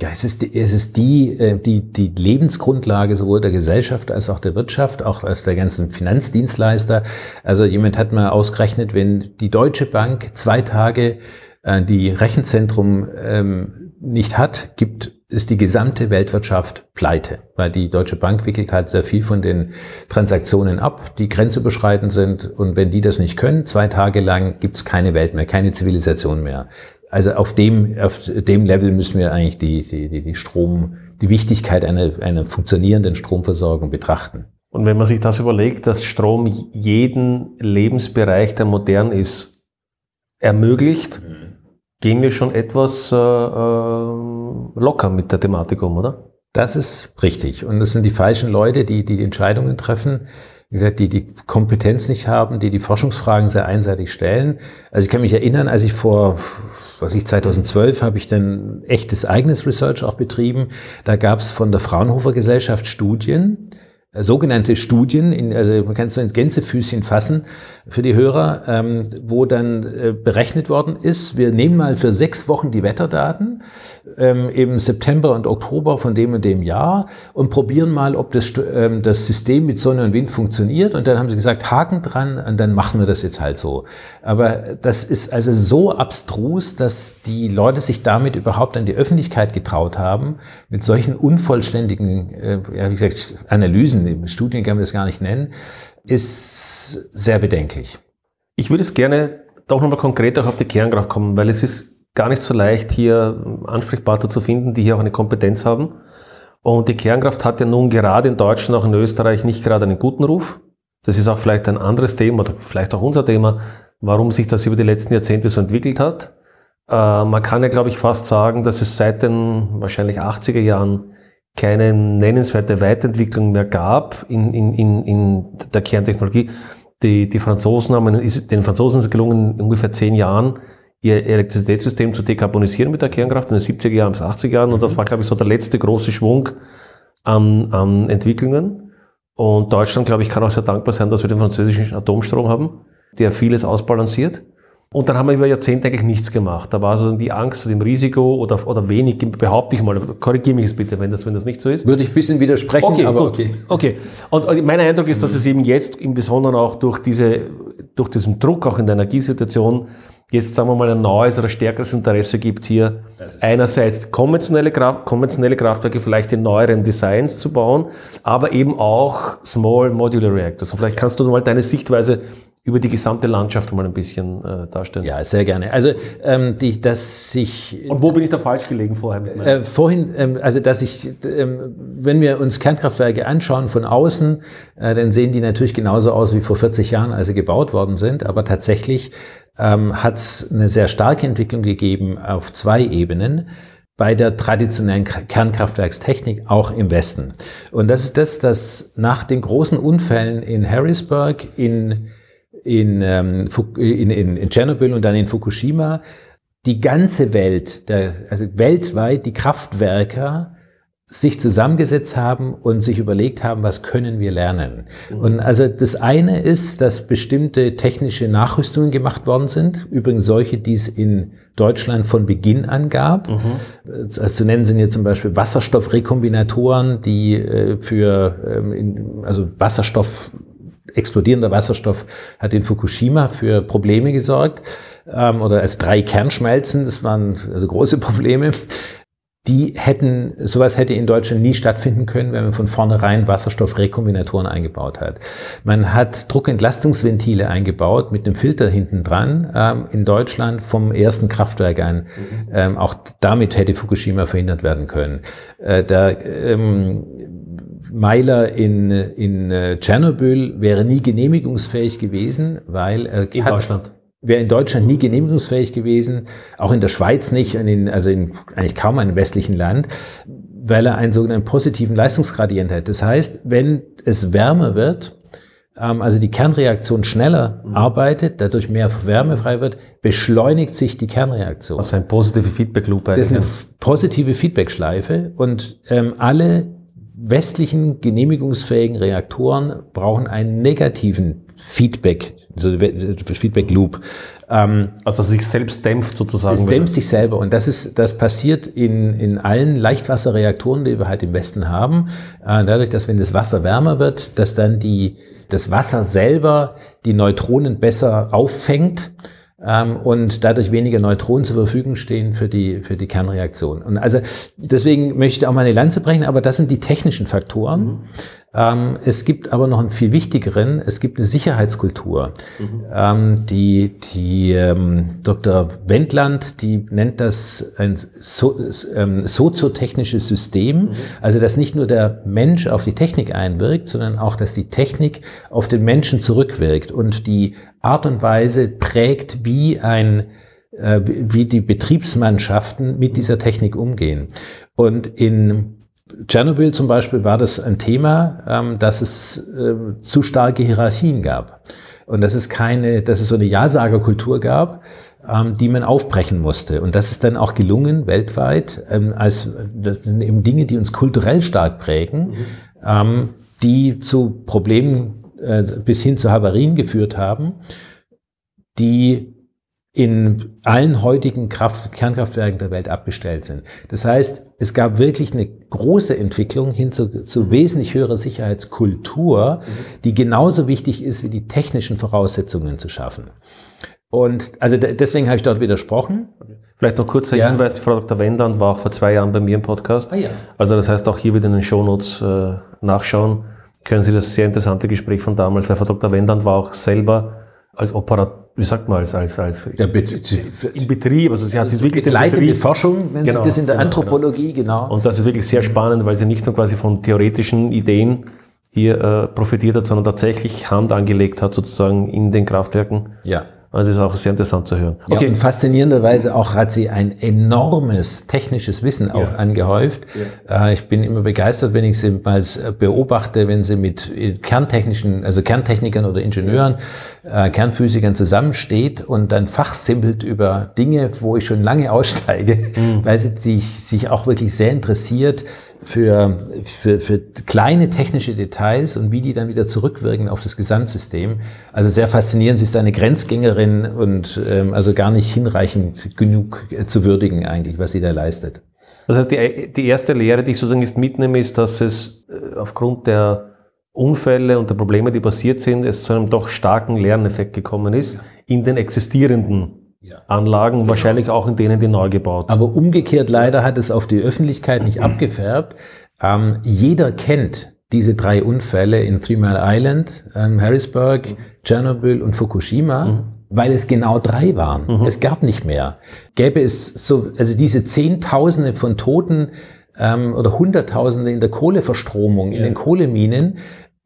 ja, es ist, die, es ist die, äh, die, die Lebensgrundlage sowohl der Gesellschaft als auch der Wirtschaft, auch als der ganzen Finanzdienstleister. Also jemand hat mal ausgerechnet, wenn die Deutsche Bank zwei Tage äh, die Rechenzentrum ähm, nicht hat, gibt ist die gesamte Weltwirtschaft pleite, weil die Deutsche Bank wickelt halt sehr viel von den Transaktionen ab, die grenzüberschreitend sind. Und wenn die das nicht können, zwei Tage lang gibt's keine Welt mehr, keine Zivilisation mehr. Also auf dem, auf dem Level müssen wir eigentlich die, die, die Strom, die Wichtigkeit einer, einer funktionierenden Stromversorgung betrachten. Und wenn man sich das überlegt, dass Strom jeden Lebensbereich, der modern ist, ermöglicht, mhm. gehen wir schon etwas äh, äh, locker mit der Thematik um, oder? Das ist richtig. Und das sind die falschen Leute, die die Entscheidungen treffen. Wie gesagt, die die Kompetenz nicht haben, die die Forschungsfragen sehr einseitig stellen. Also ich kann mich erinnern, als ich vor was ich 2012 habe ich dann echtes eigenes Research auch betrieben. Da gab es von der Fraunhofer Gesellschaft Studien, sogenannte Studien, in, also man kann es so ins Gänsefüßchen fassen für die Hörer, ähm, wo dann äh, berechnet worden ist, wir nehmen mal für sechs Wochen die Wetterdaten ähm, im September und Oktober von dem und dem Jahr und probieren mal, ob das, ähm, das System mit Sonne und Wind funktioniert. Und dann haben sie gesagt, Haken dran und dann machen wir das jetzt halt so. Aber das ist also so abstrus, dass die Leute sich damit überhaupt an die Öffentlichkeit getraut haben, mit solchen unvollständigen, äh, ja, wie gesagt, Analysen Studien, Studien kann man das gar nicht nennen, ist sehr bedenklich. Ich würde es gerne doch nochmal konkret auch auf die Kernkraft kommen, weil es ist gar nicht so leicht, hier Ansprechpartner zu finden, die hier auch eine Kompetenz haben. Und die Kernkraft hat ja nun gerade in Deutschland, auch in Österreich nicht gerade einen guten Ruf. Das ist auch vielleicht ein anderes Thema oder vielleicht auch unser Thema, warum sich das über die letzten Jahrzehnte so entwickelt hat. Äh, man kann ja, glaube ich, fast sagen, dass es seit den wahrscheinlich 80er Jahren keine nennenswerte Weiterentwicklung mehr gab in, in, in, in der Kerntechnologie. Die, die Franzosen haben, den Franzosen ist es gelungen, in ungefähr zehn Jahren ihr Elektrizitätssystem zu dekarbonisieren mit der Kernkraft in den 70er Jahren bis 80er Jahren. Und das war, glaube ich, so der letzte große Schwung an, an Entwicklungen. Und Deutschland, glaube ich, kann auch sehr dankbar sein, dass wir den französischen Atomstrom haben, der vieles ausbalanciert. Und dann haben wir über Jahrzehnte eigentlich nichts gemacht. Da war so die Angst vor dem Risiko oder, oder wenig, behaupte ich mal, korrigiere mich jetzt bitte, wenn das, wenn das nicht so ist. Würde ich ein bisschen widersprechen, okay, aber gut. okay. Okay. Und mein Eindruck ist, dass es eben jetzt im Besonderen auch durch diese, durch diesen Druck auch in der Energiesituation jetzt, sagen wir mal, ein neues oder stärkeres Interesse gibt, hier einerseits konventionelle, Kraft, konventionelle Kraftwerke vielleicht in neueren Designs zu bauen, aber eben auch Small Modular Reactors. Und vielleicht kannst du mal deine Sichtweise über die gesamte Landschaft mal ein bisschen äh, darstellen. Ja, sehr gerne. Also, ähm, die, dass sich... Und wo bin ich da falsch gelegen vorher? Äh, vorhin, ähm, also dass ich, ähm, wenn wir uns Kernkraftwerke anschauen von außen, äh, dann sehen die natürlich genauso aus wie vor 40 Jahren, als sie gebaut worden sind. Aber tatsächlich ähm, hat es eine sehr starke Entwicklung gegeben auf zwei Ebenen bei der traditionellen Kernkraftwerkstechnik auch im Westen. Und das ist das, dass nach den großen Unfällen in Harrisburg, in in, ähm, in, in, in Tschernobyl und dann in Fukushima die ganze Welt, der, also weltweit die Kraftwerker sich zusammengesetzt haben und sich überlegt haben, was können wir lernen. Mhm. Und also das eine ist, dass bestimmte technische Nachrüstungen gemacht worden sind, übrigens solche, die es in Deutschland von Beginn an gab. Mhm. Also zu nennen sind hier zum Beispiel Wasserstoffrekombinatoren, die äh, für ähm, in, also Wasserstoff explodierender Wasserstoff hat in Fukushima für Probleme gesorgt ähm, oder als drei Kernschmelzen, das waren also große Probleme. Die hätten, sowas hätte in Deutschland nie stattfinden können, wenn man von vornherein Wasserstoffrekombinatoren eingebaut hat. Man hat Druckentlastungsventile eingebaut mit einem Filter hinten dran ähm, in Deutschland vom ersten Kraftwerk an. Mhm. Ähm, auch damit hätte Fukushima verhindert werden können. Äh, da ähm, Meiler in, in äh, Tschernobyl wäre nie genehmigungsfähig gewesen, weil er in hat, Deutschland wäre in Deutschland nie genehmigungsfähig gewesen, auch in der Schweiz nicht, in, also in eigentlich kaum einem westlichen Land, weil er einen sogenannten positiven Leistungsgradient hat. Das heißt, wenn es wärmer wird, ähm, also die Kernreaktion schneller mhm. arbeitet, dadurch mehr Wärme frei wird, beschleunigt sich die Kernreaktion. Das ist ein positive Feedback Loop. Das ist eine positive Feedback-Schleife und ähm, alle westlichen genehmigungsfähigen Reaktoren brauchen einen negativen Feedback, also Feedback Loop. Ähm, also sich selbst dämpft sozusagen. Es dämpft sich selber und das ist, das passiert in, in allen Leichtwasserreaktoren, die wir halt im Westen haben. Äh, dadurch, dass wenn das Wasser wärmer wird, dass dann die, das Wasser selber die Neutronen besser auffängt und dadurch weniger Neutronen zur Verfügung stehen für die, für die Kernreaktion. Und also deswegen möchte ich auch mal eine Lanze brechen, aber das sind die technischen Faktoren. Mhm. Ähm, es gibt aber noch einen viel wichtigeren, es gibt eine Sicherheitskultur. Mhm. Ähm, die die ähm, Dr. Wendland, die nennt das ein so, soziotechnisches System, mhm. also dass nicht nur der Mensch auf die Technik einwirkt, sondern auch, dass die Technik auf den Menschen zurückwirkt und die Art und Weise prägt, wie ein äh, wie die Betriebsmannschaften mit dieser Technik umgehen. Und in Tschernobyl zum Beispiel war das ein Thema, ähm, dass es äh, zu starke Hierarchien gab und dass es keine, dass es so eine Ja-Sager-Kultur gab, ähm, die man aufbrechen musste. Und das ist dann auch gelungen weltweit, ähm, als das sind eben Dinge, die uns kulturell stark prägen, mhm. ähm, die zu Problemen äh, bis hin zu Havarien geführt haben, die in allen heutigen Kraft Kernkraftwerken der Welt abbestellt sind. Das heißt, es gab wirklich eine große Entwicklung hin zu, zu wesentlich höherer Sicherheitskultur, die genauso wichtig ist, wie die technischen Voraussetzungen zu schaffen. Und also deswegen habe ich dort widersprochen. Vielleicht noch kurzer ja. Hinweis, die Frau Dr. Wendand war auch vor zwei Jahren bei mir im Podcast. Ah, ja. Also das heißt auch hier wieder in den Shownotes äh, nachschauen, können Sie das sehr interessante Gespräch von damals, weil Frau Dr. Wendand war auch selber als Operator wie sagt man, als, als, als der im Betrieb, also sie hat sich wirklich den leitende Betrieb, Forschung, nennt genau, sich das in der genau, Anthropologie, genau. genau. Und das ist wirklich sehr spannend, weil sie nicht nur quasi von theoretischen Ideen hier äh, profitiert hat, sondern tatsächlich Hand angelegt hat, sozusagen in den Kraftwerken. Ja. Also das ist auch sehr interessant zu hören. Okay. Ja, und faszinierenderweise auch hat sie ein enormes technisches Wissen auch ja. angehäuft. Ja. Äh, ich bin immer begeistert, wenn ich sie mal beobachte, wenn sie mit kerntechnischen, also Kerntechnikern oder Ingenieuren, äh, Kernphysikern zusammensteht und dann fachsimpelt über Dinge, wo ich schon lange aussteige, mhm. weil sie sich, sich auch wirklich sehr interessiert, für, für, für kleine technische Details und wie die dann wieder zurückwirken auf das Gesamtsystem. Also sehr faszinierend. Sie ist eine Grenzgängerin und ähm, also gar nicht hinreichend genug zu würdigen eigentlich, was sie da leistet. Das heißt, die, die erste Lehre, die ich sozusagen jetzt mitnehme, ist, dass es äh, aufgrund der Unfälle und der Probleme, die passiert sind, es zu einem doch starken Lerneffekt gekommen ist in den existierenden Anlagen, genau. wahrscheinlich auch in denen, die neu gebaut. Aber umgekehrt leider hat es auf die Öffentlichkeit nicht abgefärbt. Ähm, jeder kennt diese drei Unfälle in Three Mile Island, ähm, Harrisburg, mhm. Tschernobyl und Fukushima. Mhm. Weil es genau drei waren. Mhm. Es gab nicht mehr. Gäbe es so, also diese Zehntausende von Toten ähm, oder Hunderttausende in der Kohleverstromung, in ja. den Kohleminen,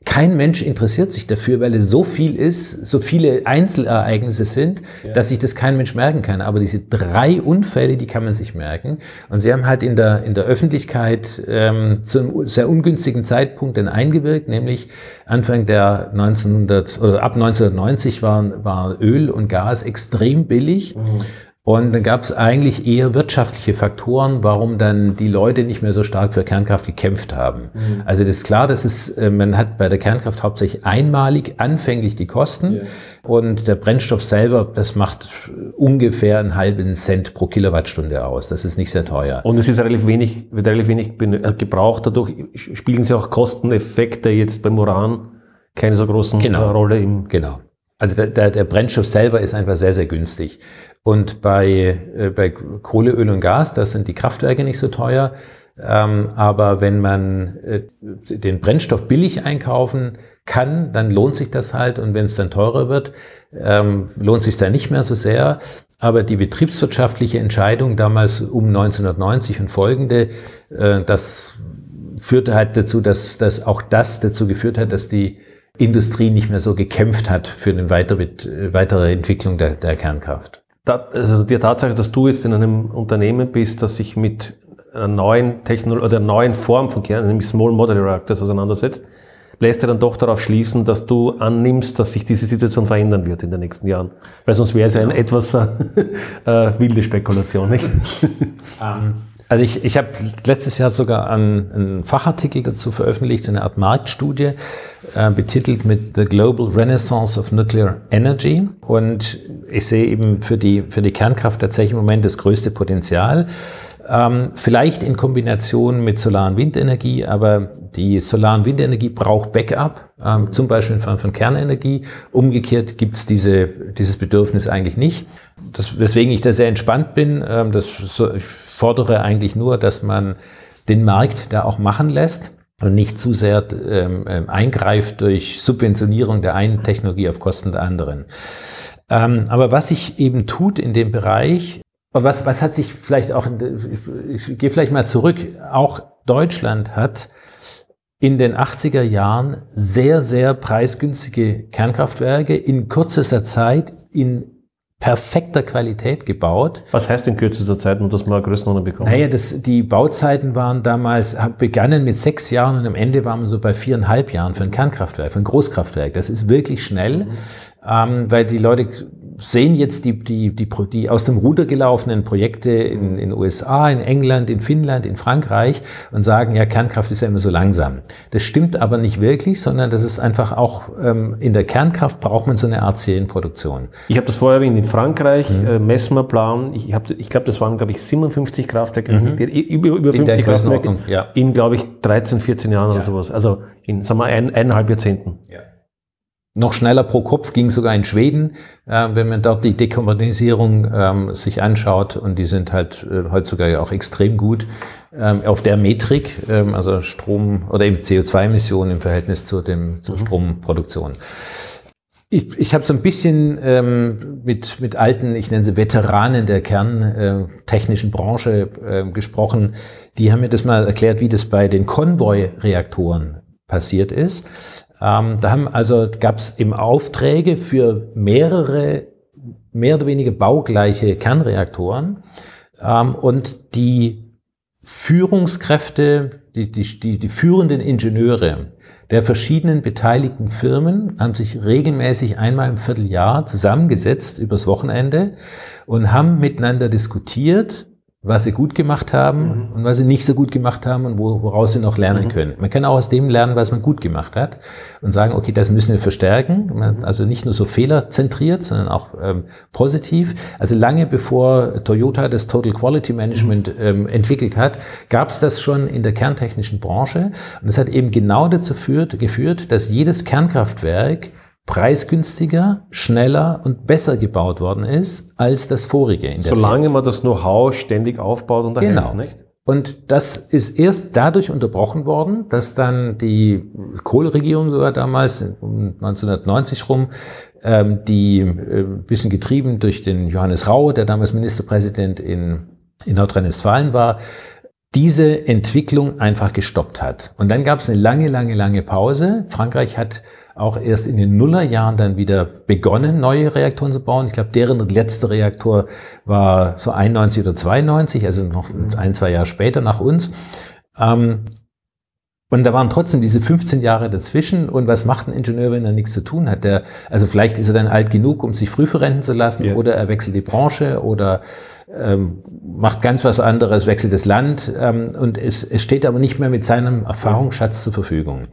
kein Mensch interessiert sich dafür, weil es so viel ist, so viele Einzelereignisse sind, ja. dass sich das kein Mensch merken kann. Aber diese drei Unfälle, die kann man sich merken. Und sie haben halt in der, in der Öffentlichkeit ähm, zu einem sehr ungünstigen Zeitpunkt dann eingewirkt, nämlich Anfang der 1900 oder ab 1990 war, war Öl und Gas extrem billig. Mhm. Und dann gab es eigentlich eher wirtschaftliche Faktoren, warum dann die Leute nicht mehr so stark für Kernkraft gekämpft haben. Mhm. Also das ist klar, dass es, äh, man hat bei der Kernkraft hauptsächlich einmalig anfänglich die Kosten yeah. und der Brennstoff selber, das macht ungefähr einen halben Cent pro Kilowattstunde aus. Das ist nicht sehr teuer. Und es ist relativ wenig, wird relativ wenig äh, gebraucht. Dadurch spielen sie auch Kosteneffekte jetzt beim Uran keine so großen genau. Rolle im. Genau. Also der, der, der Brennstoff selber ist einfach sehr, sehr günstig. Und bei, äh, bei Kohle, Öl und Gas, das sind die Kraftwerke nicht so teuer. Ähm, aber wenn man äh, den Brennstoff billig einkaufen kann, dann lohnt sich das halt. Und wenn es dann teurer wird, ähm, lohnt sich dann nicht mehr so sehr. Aber die betriebswirtschaftliche Entscheidung damals um 1990 und folgende, äh, das führte halt dazu, dass, dass auch das dazu geführt hat, dass die Industrie nicht mehr so gekämpft hat für eine weitere, weitere Entwicklung der, der Kernkraft also die Tatsache, dass du jetzt in einem Unternehmen bist, das sich mit einer neuen Technologie oder einer neuen Form von Kern, nämlich Small Modular Reactors auseinandersetzt, lässt ja dann doch darauf schließen, dass du annimmst, dass sich diese Situation verändern wird in den nächsten Jahren. Weil sonst wäre es ja eine etwas äh, wilde Spekulation, nicht? Um. Also ich, ich habe letztes Jahr sogar einen, einen, Fachartikel dazu veröffentlicht, eine Art Marktstudie, äh, betitelt mit The Global Renaissance of Nuclear Energy. Und ich sehe eben für die, für die Kernkraft tatsächlich im Moment das größte Potenzial. Ähm, vielleicht in Kombination mit Solar- und Windenergie, aber die Solar- und Windenergie braucht Backup, ähm, zum Beispiel in Form von Kernenergie. Umgekehrt gibt es diese, dieses Bedürfnis eigentlich nicht. Das, weswegen ich da sehr entspannt bin. Ähm, das, ich fordere eigentlich nur, dass man den Markt da auch machen lässt und nicht zu sehr ähm, ähm, eingreift durch Subventionierung der einen Technologie auf Kosten der anderen. Ähm, aber was sich eben tut in dem Bereich, was, was hat sich vielleicht auch, ich, ich gehe vielleicht mal zurück, auch Deutschland hat in den 80er Jahren sehr, sehr preisgünstige Kernkraftwerke in kürzester Zeit in perfekter Qualität gebaut. Was heißt in kürzester Zeit, nur dass man Größenordnung bekommen? Naja, das, die Bauzeiten waren damals, begannen mit sechs Jahren und am Ende waren wir so bei viereinhalb Jahren für ein Kernkraftwerk, für ein Großkraftwerk. Das ist wirklich schnell, mhm. ähm, weil die Leute sehen jetzt die, die, die, die aus dem Ruder gelaufenen Projekte in den USA, in England, in Finnland, in Frankreich und sagen, ja, Kernkraft ist ja immer so langsam. Das stimmt aber nicht wirklich, sondern das ist einfach auch, ähm, in der Kernkraft braucht man so eine Art Serienproduktion. Ich habe das vorher erwähnt, in Frankreich, mhm. äh, Messmerplan, ich, hab, ich glaube, das waren, glaube ich, 57 Kraftwerke, mhm. über, über 50 Kraftwerke ja. in, glaube ich, 13, 14 Jahren ja. oder sowas. Also in, sagen wir, ein, eineinhalb Jahrzehnten. Ja. Noch schneller pro Kopf ging sogar in Schweden, äh, wenn man dort die Dekarbonisierung ähm, sich anschaut. Und die sind halt äh, heutzutage ja auch extrem gut ähm, auf der Metrik, ähm, also Strom oder eben CO2-Emissionen im Verhältnis zu dem, zur mhm. Stromproduktion. Ich, ich habe so ein bisschen ähm, mit, mit alten, ich nenne sie Veteranen der kerntechnischen Branche äh, gesprochen. Die haben mir das mal erklärt, wie das bei den Konvoi-Reaktoren passiert ist. Ähm, da haben also gab es im Aufträge für mehrere mehr oder weniger baugleiche Kernreaktoren. Ähm, und die Führungskräfte, die, die, die, die führenden Ingenieure der verschiedenen beteiligten Firmen haben sich regelmäßig einmal im Vierteljahr zusammengesetzt übers Wochenende und haben miteinander diskutiert, was sie gut gemacht haben mhm. und was sie nicht so gut gemacht haben und woraus sie noch lernen mhm. können. Man kann auch aus dem lernen, was man gut gemacht hat und sagen, okay, das müssen wir verstärken. Mhm. Also nicht nur so fehlerzentriert, sondern auch ähm, positiv. Also lange bevor Toyota das Total Quality Management mhm. ähm, entwickelt hat, gab es das schon in der kerntechnischen Branche. Und das hat eben genau dazu führt, geführt, dass jedes Kernkraftwerk preisgünstiger, schneller und besser gebaut worden ist als das vorige. In der Solange Serie. man das Know-how ständig aufbaut und erhält, genau. nicht? Und das ist erst dadurch unterbrochen worden, dass dann die Kohleregierung sogar damals, um 1990 rum, ähm, die äh, bisschen getrieben durch den Johannes Rau, der damals Ministerpräsident in, in Nordrhein-Westfalen war, diese Entwicklung einfach gestoppt hat. Und dann gab es eine lange, lange, lange Pause. Frankreich hat auch erst in den Nullerjahren dann wieder begonnen, neue Reaktoren zu bauen. Ich glaube, deren letzter Reaktor war so 91 oder 92, also noch ein, zwei Jahre später nach uns. Ähm, und da waren trotzdem diese 15 Jahre dazwischen. Und was macht ein Ingenieur, wenn er nichts zu tun hat? Der, also vielleicht ist er dann alt genug, um sich früh verrenten zu lassen, ja. oder er wechselt die Branche oder ähm, macht ganz was anderes, wechselt das Land ähm, und es, es steht aber nicht mehr mit seinem Erfahrungsschatz zur Verfügung.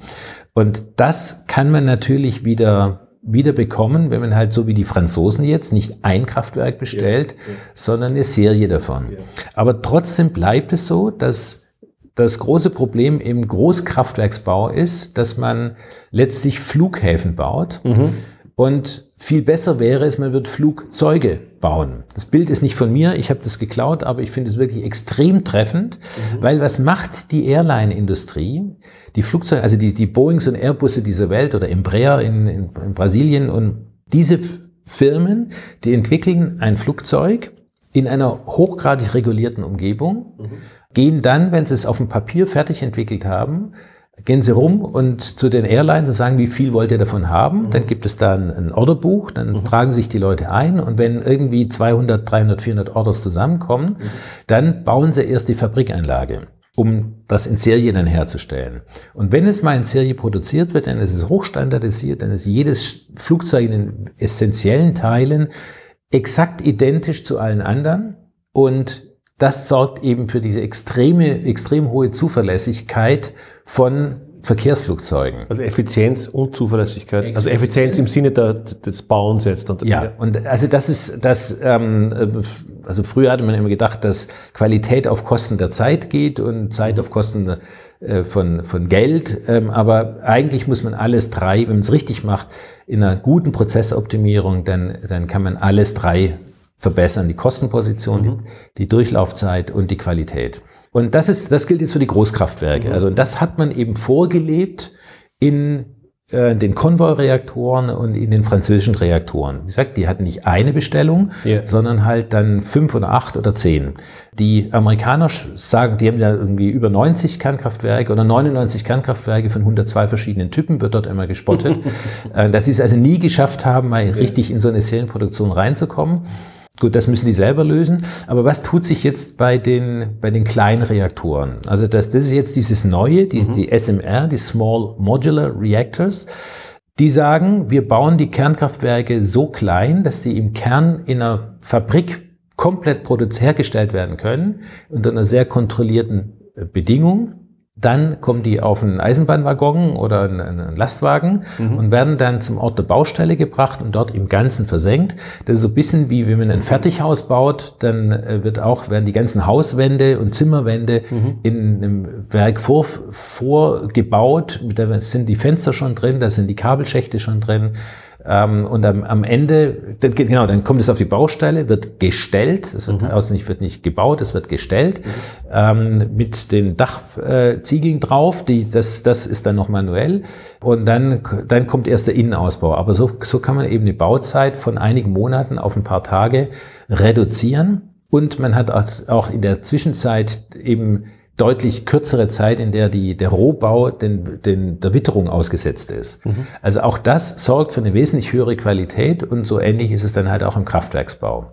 Und das kann man natürlich wieder wieder bekommen, wenn man halt so wie die Franzosen jetzt nicht ein Kraftwerk bestellt, ja, ja. sondern eine Serie davon. Aber trotzdem bleibt es so, dass das große Problem im Großkraftwerksbau ist, dass man letztlich Flughäfen baut. Mhm. Und viel besser wäre es, man wird Flugzeuge bauen. Das Bild ist nicht von mir, ich habe das geklaut, aber ich finde es wirklich extrem treffend, mhm. weil was macht die Airline-Industrie? Die Flugzeuge, also die, die Boeings und Airbusse dieser Welt oder Embraer in, in, in Brasilien und diese Firmen, die entwickeln ein Flugzeug in einer hochgradig regulierten Umgebung, mhm. Gehen dann, wenn sie es auf dem Papier fertig entwickelt haben, gehen Sie rum und zu den Airlines und sagen, wie viel wollt ihr davon haben? Mhm. Dann gibt es da ein, ein Orderbuch, dann mhm. tragen sich die Leute ein und wenn irgendwie 200, 300, 400 Orders zusammenkommen, mhm. dann bauen sie erst die Fabrikanlage um das in Serie dann herzustellen. Und wenn es mal in Serie produziert wird, dann ist es hochstandardisiert, dann ist jedes Flugzeug in den essentiellen Teilen exakt identisch zu allen anderen und das sorgt eben für diese extreme, extrem hohe Zuverlässigkeit von Verkehrsflugzeugen. Also Effizienz und Zuverlässigkeit. Also Effizienz im Sinne der, des Bauens jetzt. Und ja, und also das ist das. Ähm, also früher hatte man immer gedacht, dass Qualität auf Kosten der Zeit geht und Zeit auf Kosten äh, von von Geld. Ähm, aber eigentlich muss man alles drei, wenn man es richtig macht, in einer guten Prozessoptimierung, dann dann kann man alles drei verbessern: die Kostenposition, mhm. die, die Durchlaufzeit und die Qualität. Und das ist, das gilt jetzt für die Großkraftwerke. Mhm. Also das hat man eben vorgelebt in äh, den Konvoi-Reaktoren und in den französischen Reaktoren. Wie gesagt, die hatten nicht eine Bestellung, yeah. sondern halt dann fünf oder acht oder zehn. Die Amerikaner sagen, die haben ja irgendwie über 90 Kernkraftwerke oder 99 Kernkraftwerke von 102 verschiedenen Typen, wird dort immer gespottet, äh, dass sie es also nie geschafft haben, mal richtig in so eine Serienproduktion reinzukommen. Gut, das müssen die selber lösen. Aber was tut sich jetzt bei den, bei den kleinen Reaktoren? Also das, das ist jetzt dieses Neue, die, mhm. die SMR, die Small Modular Reactors. Die sagen, wir bauen die Kernkraftwerke so klein, dass die im Kern in einer Fabrik komplett hergestellt werden können, unter einer sehr kontrollierten äh, Bedingung. Dann kommen die auf einen Eisenbahnwaggon oder einen Lastwagen mhm. und werden dann zum Ort der Baustelle gebracht und dort im Ganzen versenkt. Das ist so ein bisschen wie wenn man ein Fertighaus baut, dann äh, wird auch, werden die ganzen Hauswände und Zimmerwände mhm. in einem Werk vor, vorgebaut. Da sind die Fenster schon drin, da sind die Kabelschächte schon drin. Ähm, und am, am Ende, dann, genau, dann kommt es auf die Baustelle, wird gestellt, es wird mhm. außen nicht, wird nicht gebaut, es wird gestellt, mhm. ähm, mit den Dachziegeln äh, drauf, die, das, das ist dann noch manuell. Und dann, dann kommt erst der Innenausbau. Aber so, so kann man eben die Bauzeit von einigen Monaten auf ein paar Tage reduzieren. Und man hat auch in der Zwischenzeit eben deutlich kürzere Zeit, in der die, der Rohbau den, den, der Witterung ausgesetzt ist. Mhm. Also auch das sorgt für eine wesentlich höhere Qualität und so ähnlich ist es dann halt auch im Kraftwerksbau.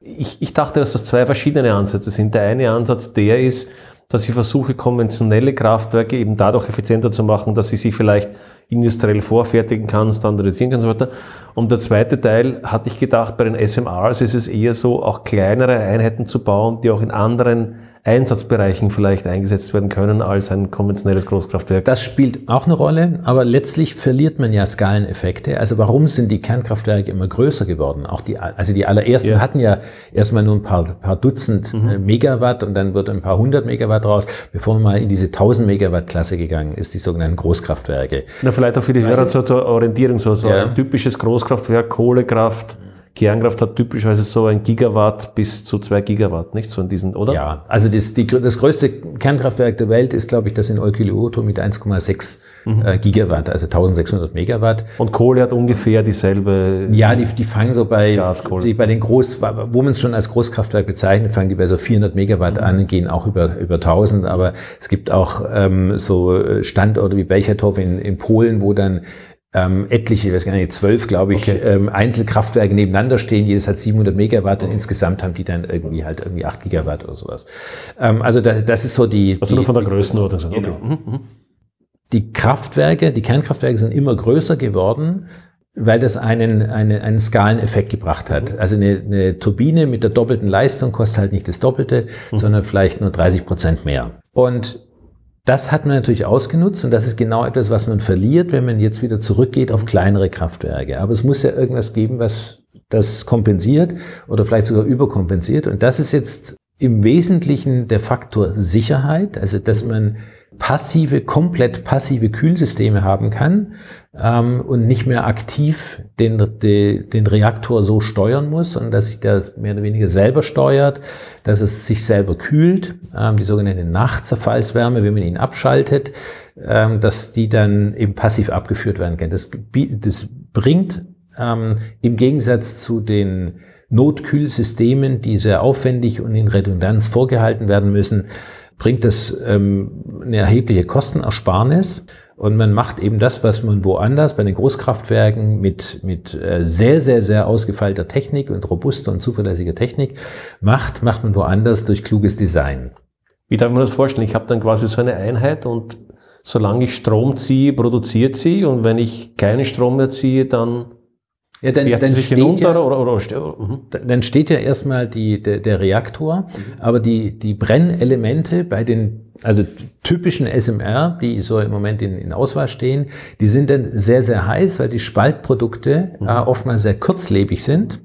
Ich, ich dachte, dass das zwei verschiedene Ansätze sind. Der eine Ansatz, der ist, dass ich versuche, konventionelle Kraftwerke eben dadurch effizienter zu machen, dass ich sie vielleicht industriell vorfertigen kann, standardisieren kann und so weiter. Und der zweite Teil hatte ich gedacht, bei den SMRs ist es eher so, auch kleinere Einheiten zu bauen, die auch in anderen Einsatzbereichen vielleicht eingesetzt werden können als ein konventionelles Großkraftwerk. Das spielt auch eine Rolle, aber letztlich verliert man ja Skaleneffekte. Also warum sind die Kernkraftwerke immer größer geworden? Auch die, also die allerersten ja. hatten ja erstmal nur ein paar, paar Dutzend mhm. Äh, Megawatt und dann wird ein paar hundert Megawatt raus, bevor man mal in diese 1000 Megawatt Klasse gegangen ist, die sogenannten Großkraftwerke. Na, vielleicht auch für die Hörer so zur Orientierung, so, so ja. ein typisches Großkraftwerk, Kohlekraft, Kernkraft hat typischerweise so ein Gigawatt bis zu zwei Gigawatt, nicht? So in diesen, oder? Ja, also das, die, das größte Kernkraftwerk der Welt ist, glaube ich, das in Olkiluoto mit 1,6 mhm. äh, Gigawatt, also 1600 Megawatt. Und Kohle hat ungefähr dieselbe. Ja, die, die fangen so bei, die, bei den Groß, wo man es schon als Großkraftwerk bezeichnet, fangen die bei so 400 Megawatt mhm. an und gehen auch über, über 1000. Aber es gibt auch ähm, so Standorte wie Bechertow in, in Polen, wo dann ähm, etliche, ich weiß gar nicht, zwölf, glaube ich, okay. ähm, Einzelkraftwerke nebeneinander stehen. Jedes hat 700 Megawatt und insgesamt haben die dann irgendwie halt irgendwie 8 Gigawatt oder sowas. Ähm, also da, das ist so die... Also die, nur von der Größenordnung. Okay. Genau. Mhm, mhm. Die Kraftwerke, die Kernkraftwerke sind immer größer geworden, weil das einen, einen, einen Skaleneffekt gebracht hat. Also eine, eine Turbine mit der doppelten Leistung kostet halt nicht das Doppelte, mhm. sondern vielleicht nur 30 Prozent mehr. Und das hat man natürlich ausgenutzt und das ist genau etwas, was man verliert, wenn man jetzt wieder zurückgeht auf kleinere Kraftwerke. Aber es muss ja irgendwas geben, was das kompensiert oder vielleicht sogar überkompensiert. Und das ist jetzt im Wesentlichen der Faktor Sicherheit, also dass man passive, komplett passive Kühlsysteme haben kann ähm, und nicht mehr aktiv den, den, den Reaktor so steuern muss, sondern dass sich der mehr oder weniger selber steuert, dass es sich selber kühlt, ähm, die sogenannte Nachtzerfallswärme, wenn man ihn abschaltet, ähm, dass die dann eben passiv abgeführt werden kann. Das, das bringt ähm, im Gegensatz zu den Notkühlsystemen, die sehr aufwendig und in Redundanz vorgehalten werden müssen, bringt das ähm, eine erhebliche Kostenersparnis. Und man macht eben das, was man woanders bei den Großkraftwerken mit, mit äh, sehr, sehr, sehr ausgefeilter Technik und robuster und zuverlässiger Technik macht, macht man woanders durch kluges Design. Wie darf man das vorstellen? Ich habe dann quasi so eine Einheit und solange ich Strom ziehe, produziert sie und wenn ich keinen Strom mehr ziehe, dann Ja, dann, Fährt dann sich steht hinunter ja, oder, oder, oder mhm. dann steht ja erstmal die, der, der Reaktor, aber die, die Brennelemente bei den also typischen SMR, die so im Moment in, in Auswahl stehen, die sind dann sehr, sehr heiß, weil die Spaltprodukte äh, oftmals sehr kurzlebig sind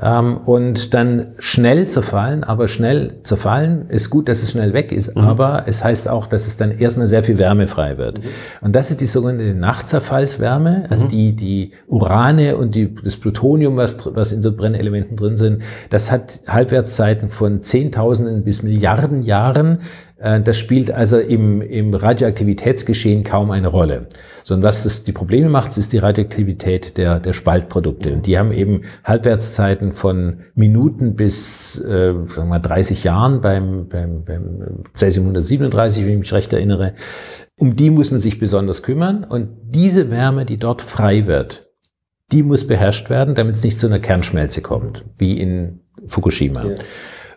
ähm, und dann schnell zerfallen. Aber schnell zerfallen ist gut, dass es schnell weg ist, aber es heißt auch, dass es dann erstmal sehr viel Wärme frei wird. Und das ist die sogenannte Nachtzerfallswärme, also die, die Urane und die, das Plutonium, was, was in so Brennelementen drin sind, das hat Halbwertszeiten von Zehntausenden bis Milliarden Jahren. Äh, Das spielt also im, im Radioaktivitätsgeschehen kaum eine Rolle. Sondern was das die Probleme macht, ist die Radioaktivität der, der Spaltprodukte. Und die haben eben Halbwertszeiten von Minuten bis äh, sagen wir mal 30 Jahren beim, beim, beim Cäsium 137, wenn ich mich recht erinnere. Um die muss man sich besonders kümmern. Und diese Wärme, die dort frei wird, die muss beherrscht werden, damit es nicht zu einer Kernschmelze kommt, wie in Fukushima.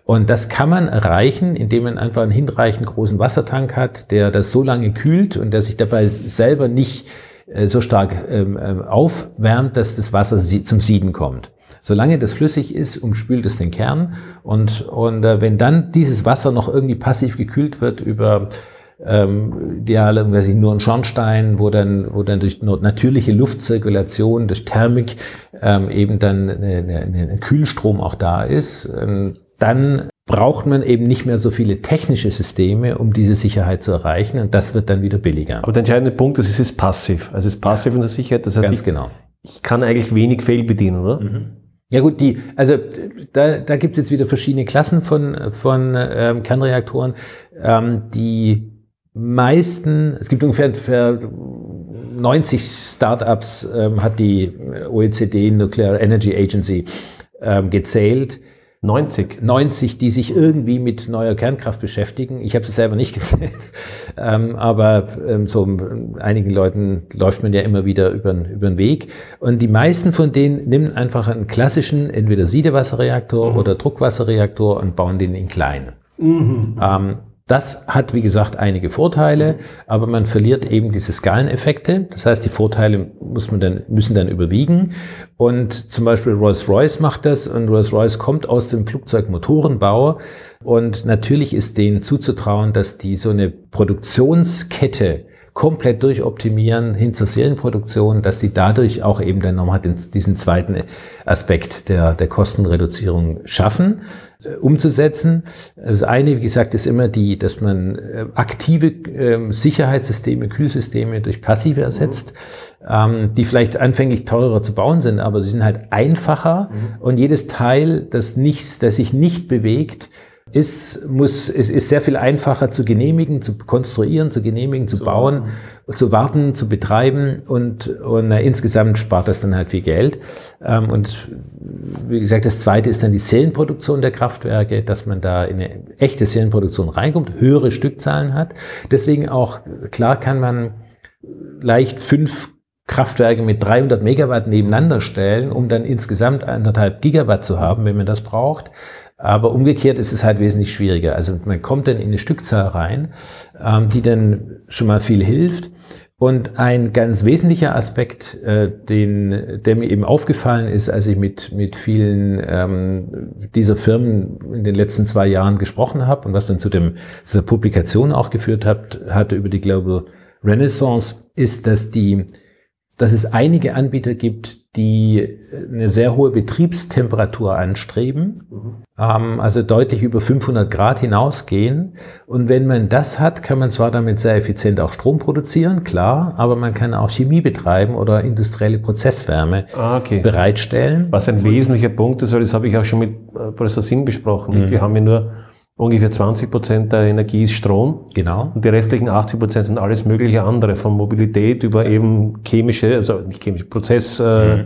Und das kann man erreichen, indem man einfach einen hinreichend großen Wassertank hat, der das so lange kühlt und der sich dabei selber nicht äh, so stark ähm, ähm, aufwärmt, dass das Wasser zum Sieden kommt. Solange das flüssig ist, umspült es den Kern. Und, und äh, wenn dann dieses Wasser noch irgendwie passiv gekühlt wird über ähm, ideale, weiß ich, nur ein Schornstein, wo dann, wo dann durch natürliche Luftzirkulation, durch Thermik ähm, eben dann ein Kühlstrom auch da ist, ähm, dann braucht man eben nicht mehr so viele technische Systeme, um diese Sicherheit zu erreichen und das wird dann wieder billiger. Aber der entscheidende Punkt ist, es ist passiv. Also es ist passiv in der Sicherheit. Das heißt, Ganz ich, genau. ich kann eigentlich wenig fehlbedienen, oder? Ja gut, die, also da, da gibt es jetzt wieder verschiedene Klassen von, von ähm, Kernreaktoren. Ähm, die meisten, es gibt ungefähr, ungefähr 90 Startups, ähm, hat die OECD, Nuclear Energy Agency, ähm, gezählt. 90. 90, die sich irgendwie mit neuer Kernkraft beschäftigen. Ich habe es selber nicht gezählt, ähm, aber ähm, so ähm, einigen Leuten läuft man ja immer wieder über, über den Weg. Und die meisten von denen nehmen einfach einen klassischen, entweder Siedewasserreaktor oder Druckwasserreaktor und bauen den in klein. Ähm, das hat, wie gesagt, einige Vorteile, aber man verliert eben diese Skaleneffekte. Das heißt, die Vorteile muss man dann, müssen dann überwiegen. Und zum Beispiel Rolls-Royce macht das und Rolls-Royce kommt aus dem Flugzeugmotorenbau. Und natürlich ist denen zuzutrauen, dass die so eine Produktionskette komplett durchoptimieren hin zur Serienproduktion, dass sie dadurch auch eben dann nochmal diesen zweiten Aspekt der, der Kostenreduzierung schaffen umzusetzen. Das eine, wie gesagt, ist immer die, dass man äh, aktive ähm, Sicherheitssysteme, Kühlsysteme durch passive ersetzt, ähm, die vielleicht anfänglich teurer zu bauen sind, aber sie sind halt einfacher und jedes Teil, das nicht, das sich nicht bewegt, ist, muss, ist, ist sehr viel einfacher zu genehmigen, zu konstruieren, zu genehmigen, zu bauen, zu warten, zu betreiben und, und äh, insgesamt spart das dann halt viel Geld. Ähm, und wie gesagt, das zweite ist dann die Serienproduktion der Kraftwerke, dass man da in eine echte Serienproduktion reinkommt, höhere Stückzahlen hat. Deswegen auch, klar kann man leicht fünf Kraftwerke mit 300 Megawatt nebeneinander stellen, um dann insgesamt anderthalb Gigawatt zu haben, wenn man das braucht. Aber umgekehrt ist es halt wesentlich schwieriger. Also man kommt dann in eine Stückzahl rein, ähm, die dann schon mal viel hilft. Und ein ganz wesentlicher Aspekt, äh, den, der mir eben aufgefallen ist, als ich mit, mit vielen ähm, dieser Firmen in den letzten zwei Jahren gesprochen habe und was dann zu, dem, zu der Publikation auch geführt hat, hatte über die Global Renaissance, ist, dass die dass es einige Anbieter gibt, die eine sehr hohe Betriebstemperatur anstreben, ähm, also deutlich über 500 Grad hinausgehen. Und wenn man das hat, kann man zwar damit sehr effizient auch Strom produzieren, klar, aber man kann auch Chemie betreiben oder industrielle Prozesswärme Ah, okay. bereitstellen. Was ein wesentlicher Punkt ist, weil das habe ich auch schon mit äh, Professor Singh besprochen. Mhm. Wir haben ja nur ungefähr 20 Prozent der Energie ist Strom. Genau. Und die restlichen 80 Prozent sind alles mögliche andere, von Mobilität über eben chemische, also nicht chemische, Prozess, äh,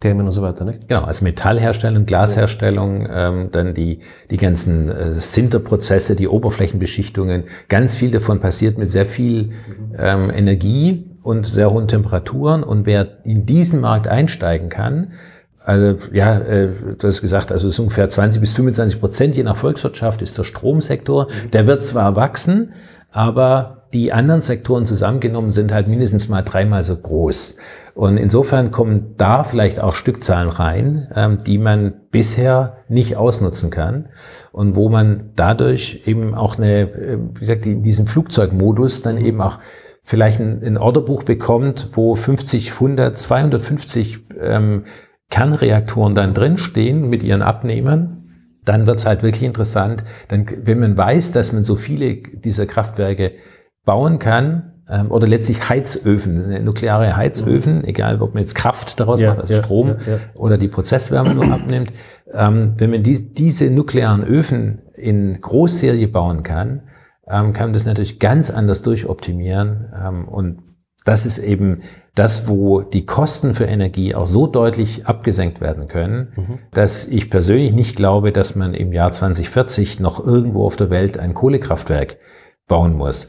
Themen und so weiter, nicht? Genau, also Metallherstellung, Glasherstellung, ähm, dann die, die ganzen äh, Sinterprozesse, die Oberflächenbeschichtungen. Ganz viel davon passiert mit sehr viel ähm, Energie und sehr hohen Temperaturen. Und wer in diesen Markt einsteigen kann, also ja, äh, du hast gesagt, also es ist ungefähr 20 bis 25 Prozent je nach Volkswirtschaft ist der Stromsektor. Der wird zwar wachsen, aber die anderen Sektoren zusammengenommen sind halt mindestens mal dreimal so groß. Und insofern kommen da vielleicht auch Stückzahlen rein, ähm, die man bisher nicht ausnutzen kann und wo man dadurch eben auch eine, äh, wie gesagt, in diesem Flugzeugmodus dann eben auch vielleicht ein, Orderbuch bekommt, wo 50, 100, 250 ähm, Kernreaktoren dann drinstehen mit ihren Abnehmern dann wird's halt wirklich interessant. Dann, wenn man weiß, dass man so viele dieser Kraftwerke bauen kann, ähm, oder letztlich Heizöfen, das sind nukleare Heizöfen, mhm. egal ob man jetzt Kraft daraus ja, macht, also ja, Strom ja, oder die Prozesswärme nur abnimmt. Ähm, wenn man die, diese nuklearen Öfen in Großserie bauen kann, ähm, kann man das natürlich ganz anders durchoptimieren ähm, und das ist eben das, wo die Kosten für Energie auch so deutlich abgesenkt werden können, mhm. dass ich persönlich nicht glaube, dass man im Jahr 2040 noch irgendwo auf der Welt ein Kohlekraftwerk bauen muss.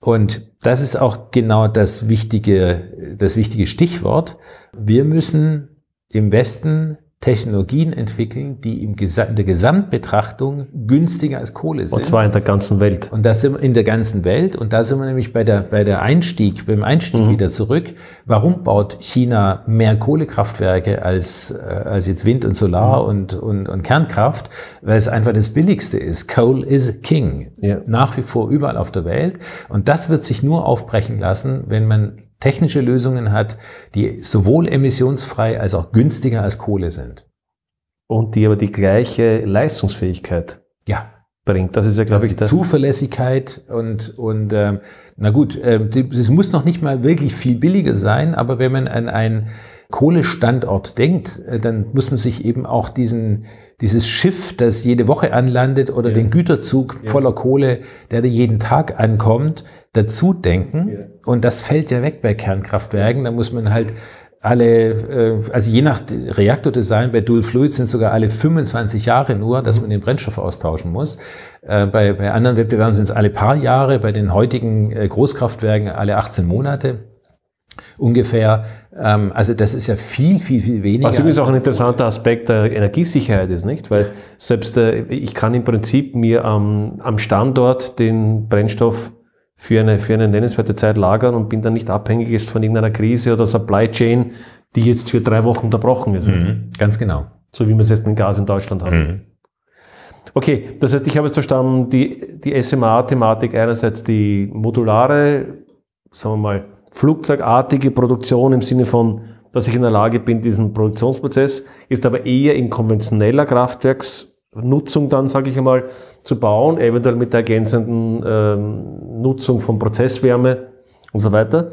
Und das ist auch genau das wichtige, das wichtige Stichwort. Wir müssen im Westen Technologien entwickeln, die im Ges in der Gesamtbetrachtung günstiger als Kohle sind. Und zwar in der ganzen Welt. Und da sind wir in der ganzen Welt. Und da sind wir nämlich bei der, bei der Einstieg, beim Einstieg mhm. wieder zurück. Warum baut China mehr Kohlekraftwerke als, äh, als jetzt Wind und Solar mhm. und, und, und Kernkraft? Weil es einfach das Billigste ist. Coal is king. Ja. Nach wie vor überall auf der Welt. Und das wird sich nur aufbrechen lassen, wenn man technische Lösungen hat, die sowohl emissionsfrei als auch günstiger als Kohle sind. Und die aber die gleiche Leistungsfähigkeit ja. bringt. Das ist ja, glaube also ich, das. Zuverlässigkeit und, und ähm, na gut, äh, das muss noch nicht mal wirklich viel billiger sein, aber wenn man an ein Kohlestandort denkt, äh, dann muss man sich eben auch diesen, dieses Schiff, das jede Woche anlandet oder ja. den Güterzug ja. voller Kohle, der da jeden Tag ankommt, dazu denken. Ja. Und das fällt ja weg bei Kernkraftwerken. Da muss man halt alle, äh, also je nach Reaktordesign, bei Dual Fluid sind sogar alle 25 Jahre nur, dass man den Brennstoff austauschen muss. Äh, bei, bei anderen Wettbewerben sind es alle paar Jahre, bei den heutigen Großkraftwerken alle 18 Monate ungefähr. Ähm, also das ist ja viel, viel, viel weniger. Was übrigens auch ein interessanter Aspekt der Energiesicherheit ist, nicht? Weil selbst äh, ich kann im Prinzip mir am, am Standort den Brennstoff für eine, für eine nennenswerte Zeit lagern und bin dann nicht abhängig ist von irgendeiner Krise oder Supply Chain, die jetzt für drei Wochen unterbrochen ist. Mhm, ganz genau. So wie wir es jetzt mit Gas in Deutschland haben. Mhm. Okay, das heißt, ich habe jetzt verstanden, die, die SMA-Thematik einerseits die modulare, sagen wir mal, flugzeugartige Produktion im Sinne von, dass ich in der Lage bin, diesen Produktionsprozess, ist aber eher in konventioneller Kraftwerksnutzung dann, sage ich einmal, zu bauen, eventuell mit der ergänzenden ähm, Nutzung von Prozesswärme und so weiter.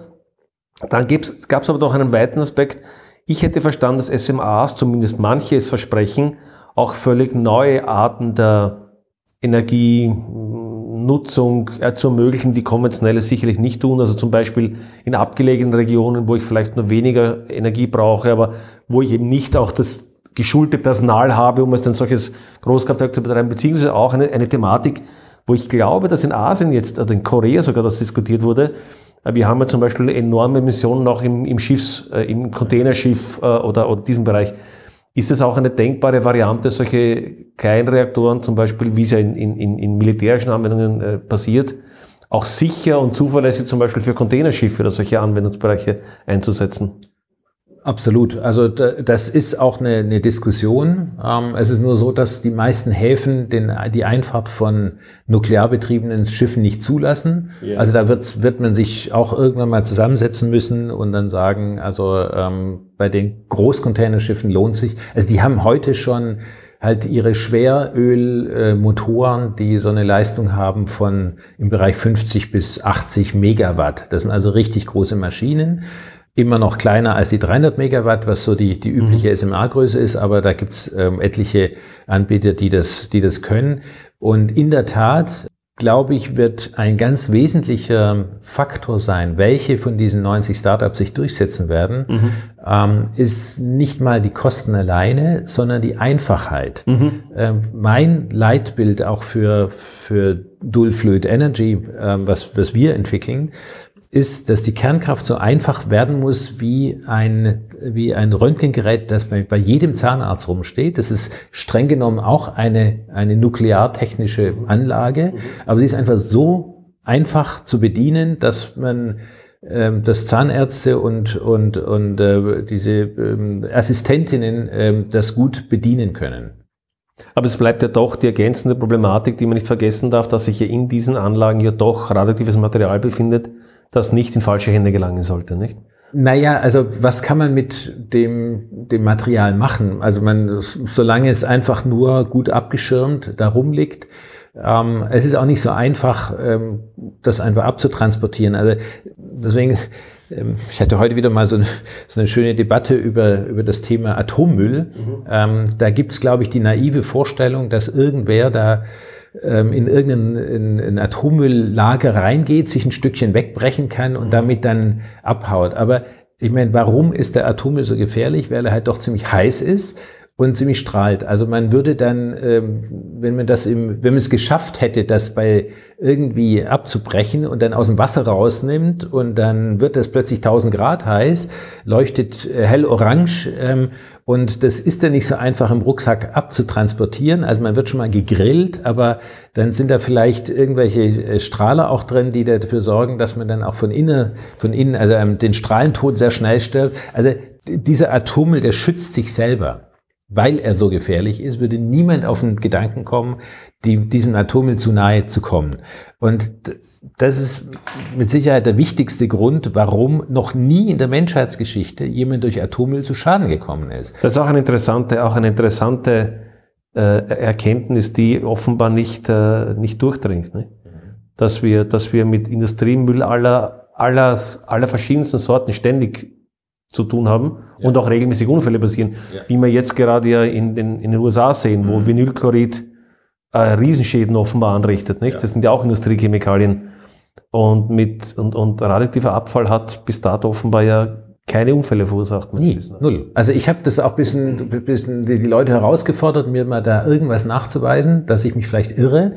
Dann gab es aber noch einen weiteren Aspekt. Ich hätte verstanden, dass SMAs, zumindest manche es versprechen, auch völlig neue Arten der Energie, Nutzung äh, zu ermöglichen, die konventionelle sicherlich nicht tun. Also zum Beispiel in abgelegenen Regionen, wo ich vielleicht nur weniger Energie brauche, aber wo ich eben nicht auch das geschulte Personal habe, um es dann solches Großkraftwerk zu betreiben, beziehungsweise auch eine, eine Thematik, wo ich glaube, dass in Asien jetzt, oder in Korea sogar das diskutiert wurde, äh, wir haben ja zum Beispiel enorme Emissionen auch im, im Schiffs, äh, im Containerschiff oder, oder diesem Bereich. Ist es auch eine denkbare Variante, solche Kleinreaktoren, zum Beispiel, wie es ja in, in, in militärischen Anwendungen äh, passiert, auch sicher und zuverlässig zum Beispiel für Containerschiffe oder solche Anwendungsbereiche einzusetzen? Absolut. Also das ist auch eine, eine Diskussion. Ähm, es ist nur so, dass die meisten Häfen den, die Einfahrt von nuklear betriebenen Schiffen nicht zulassen. Yeah. Also da wird, wird man sich auch irgendwann mal zusammensetzen müssen und dann sagen, also ähm, bei den Großcontainerschiffen lohnt sich. Also die haben heute schon halt ihre Schwerölmotoren, die so eine Leistung haben von im Bereich 50 bis 80 Megawatt. Das sind also richtig große Maschinen immer noch kleiner als die 300 Megawatt, was so die, die übliche mhm. SMA-Größe ist, aber da gibt's ähm, etliche Anbieter, die das, die das können. Und in der Tat, glaube ich, wird ein ganz wesentlicher Faktor sein, welche von diesen 90 Startups sich durchsetzen werden, mhm. ähm, ist nicht mal die Kosten alleine, sondern die Einfachheit. Mhm. Ähm, mein Leitbild auch für, für Dual Fluid Energy, ähm, was, was wir entwickeln, ist, dass die Kernkraft so einfach werden muss wie ein, wie ein Röntgengerät, das bei, bei jedem Zahnarzt rumsteht. Das ist streng genommen auch eine, eine nukleartechnische Anlage, aber sie ist einfach so einfach zu bedienen, dass man ähm, dass Zahnärzte und, und, und äh, diese ähm, Assistentinnen ähm, das gut bedienen können. Aber es bleibt ja doch die ergänzende Problematik, die man nicht vergessen darf, dass sich ja in diesen Anlagen ja doch radioaktives Material befindet, das nicht in falsche Hände gelangen sollte, nicht? Naja, also was kann man mit dem, dem Material machen? Also man, solange es einfach nur gut abgeschirmt da rumliegt, ähm, es ist auch nicht so einfach, ähm, das einfach abzutransportieren. Also deswegen, ähm, ich hatte heute wieder mal so eine, so eine, schöne Debatte über, über das Thema Atommüll. Mhm. Ähm, da gibt es, glaube ich, die naive Vorstellung, dass irgendwer da ähm, in irgendein in, in Atommülllager reingeht, sich ein Stückchen wegbrechen kann und mhm. damit dann abhaut. Aber ich meine, warum ist der Atommüll so gefährlich? Weil er halt doch ziemlich heiß ist und ziemlich strahlt. Also man würde dann, ähm, wenn man das im, wenn man es geschafft hätte, das bei irgendwie abzubrechen und dann aus dem Wasser rausnimmt und dann wird das plötzlich 1000 Grad heiß, leuchtet hell orange ähm, und das ist dann nicht so einfach im Rucksack abzutransportieren. Also man wird schon mal gegrillt, aber dann sind da vielleicht irgendwelche äh, Strahler auch drin, die dafür sorgen, dass man dann auch von innen, von innen, also ähm, den Strahlentod sehr schnell stirbt. Also dieser Atommüll, der schützt sich selber weil er so gefährlich ist, würde niemand auf den Gedanken kommen, die, diesem Atommüll zu nahe zu kommen. Und das ist mit Sicherheit der wichtigste Grund, warum noch nie in der Menschheitsgeschichte jemand durch Atommüll zu Schaden gekommen ist. Das ist auch eine interessante, auch eine interessante äh, Erkenntnis, die offenbar nicht, äh, nicht durchdringt. Ne? Dass, wir, dass wir mit Industriemüll aller, aller, aller verschiedensten Sorten ständig zu tun haben ja. und auch regelmäßig Unfälle passieren, ja. wie wir jetzt gerade ja in den, in den USA sehen, wo mhm. Vinylchlorid äh, Riesenschäden offenbar anrichtet. Nicht? Ja. Das sind ja auch Industriechemikalien. Und, mit, und, und radioaktiver Abfall hat bis dato offenbar ja keine Unfälle verursacht. Nie, null. Also ich habe das auch bisschen, bisschen die Leute herausgefordert, mir mal da irgendwas nachzuweisen, dass ich mich vielleicht irre.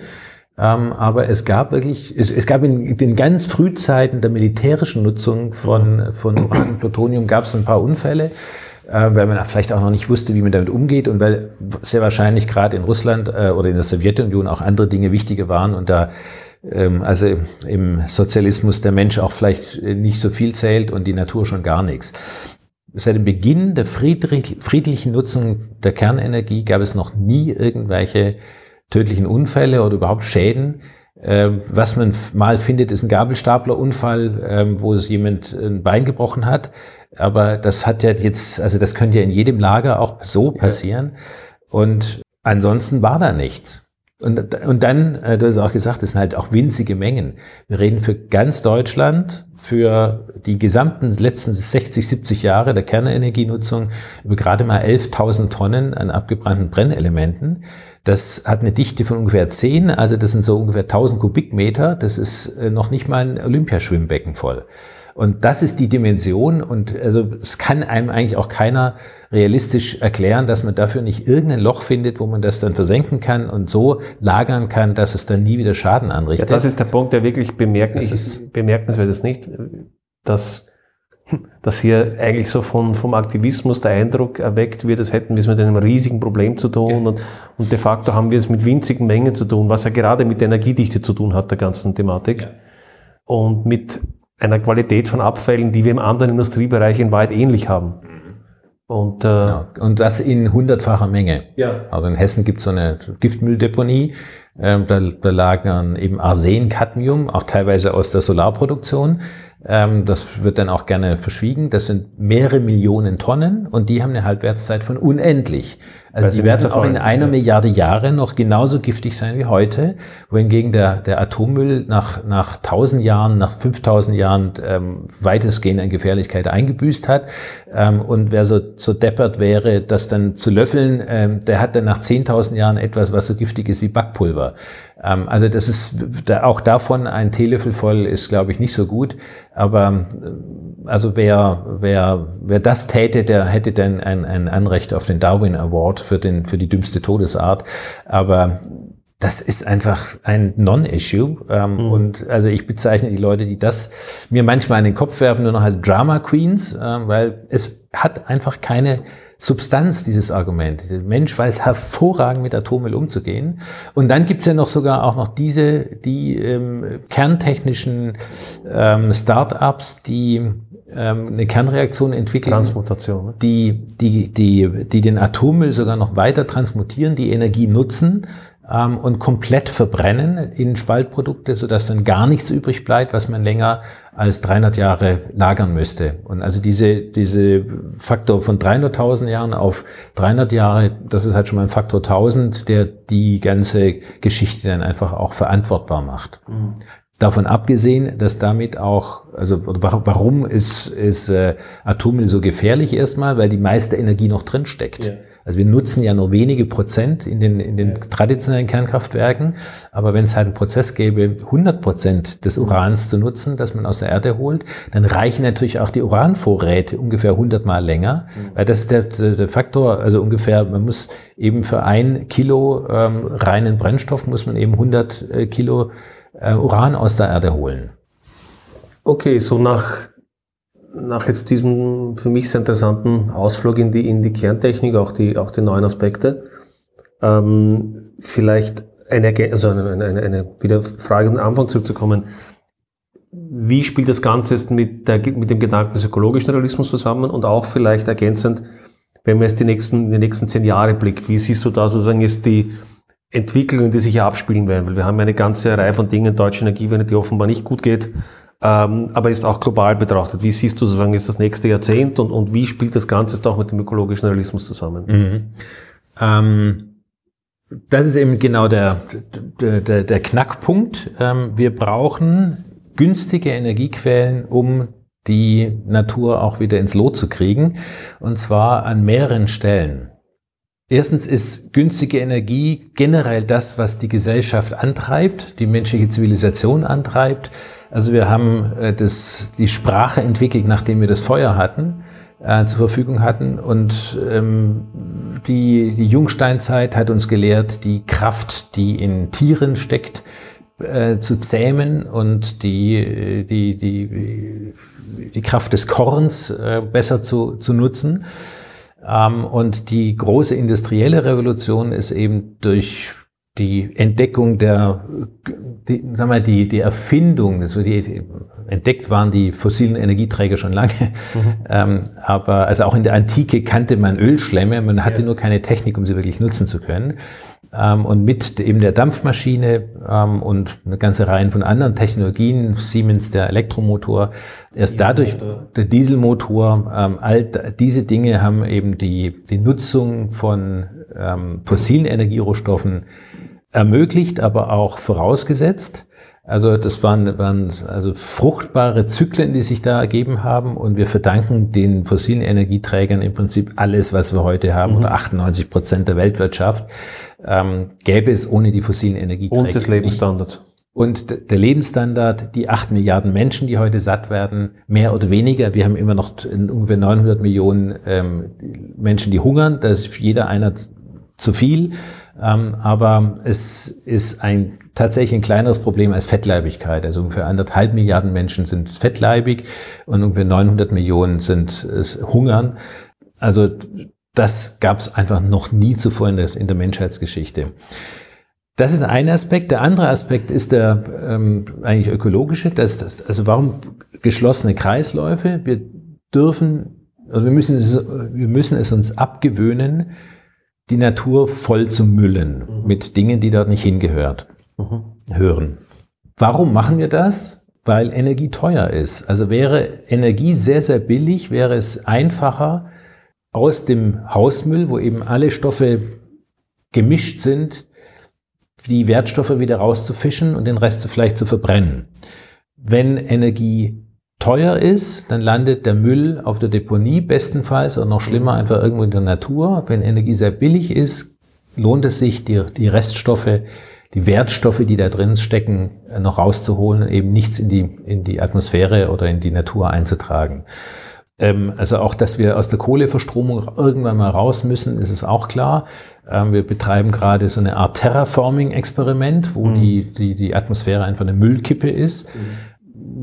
Ähm, aber es gab wirklich, es, es gab in den ganz Frühzeiten der militärischen Nutzung von, von Uran und Plutonium gab es ein paar Unfälle, äh, weil man vielleicht auch noch nicht wusste, wie man damit umgeht und weil sehr wahrscheinlich gerade in Russland äh, oder in der Sowjetunion auch andere Dinge wichtiger waren und da ähm, also im Sozialismus der Mensch auch vielleicht nicht so viel zählt und die Natur schon gar nichts. Seit dem Beginn der friedlich, friedlichen Nutzung der Kernenergie gab es noch nie irgendwelche tödlichen Unfälle oder überhaupt Schäden. Ähm, was man mal findet, ist ein Gabelstaplerunfall, ähm, wo es jemand ein Bein gebrochen hat. Aber das hat ja jetzt, also das könnte ja in jedem Lager auch so passieren. Und ansonsten war da nichts. Und, und dann, äh, du hast auch gesagt, das sind halt auch winzige Mengen. Wir reden für ganz Deutschland, für die gesamten letzten 60, 70 Jahre der Kernenergienutzung über gerade mal 11.000 Tonnen an abgebrannten Brennelementen. Das hat eine Dichte von ungefähr 10, also das sind so ungefähr 1000 Kubikmeter. Das ist äh, noch nicht mal ein Olympiaschwimmbecken voll. Und das ist die Dimension und also es kann einem eigentlich auch keiner realistisch erklären, dass man dafür nicht irgendein Loch findet, wo man das dann versenken kann und so lagern kann, dass es dann nie wieder Schaden anrichtet. Ja, das ist der Punkt, der wirklich bemerkenswert, bemerkenswert ist, nicht? Dass dass hier eigentlich so von, vom Aktivismus der Eindruck erweckt wird, als hätten wir es mit einem riesigen Problem zu tun ja. und, und de facto haben wir es mit winzigen Mengen zu tun, was ja gerade mit der Energiedichte zu tun hat, der ganzen Thematik. Ja. Und mit einer Qualität von Abfällen, die wir im anderen Industriebereich in weit ähnlich haben. Und, äh, ja, und das in hundertfacher Menge. Ja. Also in Hessen gibt es so eine Giftmülldeponie, ähm, da, da lagern eben Arsen, Cadmium, auch teilweise aus der Solarproduktion. Ähm, das wird dann auch gerne verschwiegen. Das sind mehrere Millionen Tonnen und die haben eine Halbwertszeit von unendlich. Also die werden auch in einer Milliarde Jahre noch genauso giftig sein wie heute, wohingegen der, der Atommüll nach, nach 1000 Jahren, nach 5000 Jahren ähm, weitestgehend an Gefährlichkeit eingebüßt hat. Ähm, und wer so, so deppert wäre, das dann zu löffeln, ähm, der hat dann nach 10.000 Jahren etwas, was so giftig ist wie Backpulver. Ähm, also das ist auch davon ein Teelöffel voll ist, glaube ich, nicht so gut. Aber äh, also wer, wer, wer das täte, der hätte dann ein, ein Anrecht auf den Darwin Award für, den, für die dümmste Todesart. Aber das ist einfach ein Non-Issue. Ähm, mhm. Und also ich bezeichne die Leute, die das mir manchmal in den Kopf werfen, nur noch als Drama Queens, äh, weil es hat einfach keine Substanz, dieses Argument. Der Mensch weiß hervorragend mit Atommüll umzugehen. Und dann gibt's ja noch sogar auch noch diese, die ähm, kerntechnischen ähm, Start-ups, die ähm, eine Kernreaktion entwickeln. Transmutation. Ne? Die, die, die, die den Atommüll sogar noch weiter transmutieren, die Energie nutzen ähm, und komplett verbrennen in Spaltprodukte, sodass dann gar nichts übrig bleibt, was man länger als 300 Jahre lagern müsste. Und also diese, diese Faktor von 300.000 Jahren auf 300 Jahre, das ist halt schon mal ein Faktor 1000, der die ganze Geschichte dann einfach auch verantwortbar macht. Mhm. Davon abgesehen, dass damit auch, also warum ist, ist äh, Atommüll so gefährlich erstmal? Weil die meiste Energie noch drin steckt. Ja. Also wir nutzen ja nur wenige Prozent in den, in den ja. traditionellen Kernkraftwerken, aber wenn es halt einen Prozess gäbe, 100 Prozent des Urans zu nutzen, das man aus der Erde holt, dann reichen natürlich auch die Uranvorräte ungefähr 100 Mal länger, mhm. weil das ist der, der, der, Faktor, also ungefähr, man muss eben für ein Kilo ähm, reinen Brennstoff muss man eben 100 äh, Kilo äh, Uran aus der Erde holen. Okay, so nach, nach jetzt diesem für mich sehr interessanten Ausflug in die, in die Kerntechnik, auch die, auch die neuen Aspekte, ähm, vielleicht eine, also eine, eine, eine wieder Frage am Anfang zurückzukommen. Wie spielt das Ganze jetzt mit, der, mit dem Gedanken des ökologischen Realismus zusammen und auch vielleicht ergänzend, wenn man jetzt die nächsten, die nächsten zehn Jahre blickt, wie siehst du da sozusagen jetzt die, Entwicklungen, die sich hier abspielen werden, weil wir haben eine ganze Reihe von Dingen, deutsche Energiewende, die offenbar nicht gut geht, ähm, aber ist auch global betrachtet. Wie siehst du sozusagen jetzt das nächste Jahrzehnt und, und wie spielt das Ganze auch mit dem ökologischen Realismus zusammen? Mhm. Ähm, das ist eben genau der, der, der, der Knackpunkt. Ähm, wir brauchen günstige Energiequellen, um die Natur auch wieder ins Lot zu kriegen, und zwar an mehreren Stellen. Erstens ist günstige Energie generell das, was die Gesellschaft antreibt, die menschliche Zivilisation antreibt. Also wir haben äh, das, die Sprache entwickelt, nachdem wir das Feuer hatten, äh, zur Verfügung hatten. Und ähm, die, die Jungsteinzeit hat uns gelehrt, die Kraft, die in Tieren steckt, äh, zu zähmen und die, die, die, die Kraft des Korns äh, besser zu, zu nutzen. Ähm, und die große industrielle Revolution ist eben durch die Entdeckung der, die, sag mal, die, die Erfindung, also die, entdeckt waren die fossilen Energieträger schon lange, mhm. ähm, aber also auch in der Antike kannte man Ölschlemme, man hatte ja. nur keine Technik, um sie wirklich nutzen zu können. Ähm, und mit eben der Dampfmaschine ähm, und eine ganze Reihe von anderen Technologien, Siemens der Elektromotor, erst dadurch der Dieselmotor, ähm, all diese Dinge haben eben die, die Nutzung von ähm, fossilen Energierohstoffen ermöglicht, aber auch vorausgesetzt. Also das waren, waren also fruchtbare Zyklen, die sich da ergeben haben und wir verdanken den fossilen Energieträgern im Prinzip alles, was wir heute haben, mhm. oder 98 Prozent der Weltwirtschaft, ähm, gäbe es ohne die fossilen Energieträger. Und des Lebensstandards. Und der Lebensstandard, die acht Milliarden Menschen, die heute satt werden, mehr oder weniger. Wir haben immer noch ungefähr 900 Millionen ähm, Menschen, die hungern. Da ist jeder einer zu viel. Ähm, aber es ist ein tatsächlich ein kleineres Problem als Fettleibigkeit. Also ungefähr anderthalb Milliarden Menschen sind fettleibig und ungefähr 900 Millionen sind es hungern. Also das gab es einfach noch nie zuvor in der, in der Menschheitsgeschichte. Das ist ein Aspekt. Der andere Aspekt ist der ähm, eigentlich ökologische. Das, das, also warum geschlossene Kreisläufe? Wir dürfen, also wir müssen, es, wir müssen es uns abgewöhnen, die Natur voll zu müllen mhm. mit Dingen, die dort nicht hingehört, mhm. hören. Warum machen wir das? Weil Energie teuer ist. Also wäre Energie sehr, sehr billig, wäre es einfacher, aus dem Hausmüll, wo eben alle Stoffe gemischt sind, die Wertstoffe wieder rauszufischen und den Rest vielleicht zu verbrennen. Wenn Energie teuer ist, dann landet der Müll auf der Deponie bestenfalls oder noch schlimmer einfach irgendwo in der Natur. Wenn Energie sehr billig ist, lohnt es sich, die, die Reststoffe, die Wertstoffe, die da drin stecken, noch rauszuholen, eben nichts in die, in die Atmosphäre oder in die Natur einzutragen. Ähm, also auch, dass wir aus der Kohleverstromung irgendwann mal raus müssen, ist es auch klar. Ähm, wir betreiben gerade so eine Art Terraforming-Experiment, wo mhm. die, die, die Atmosphäre einfach eine Müllkippe ist. Mhm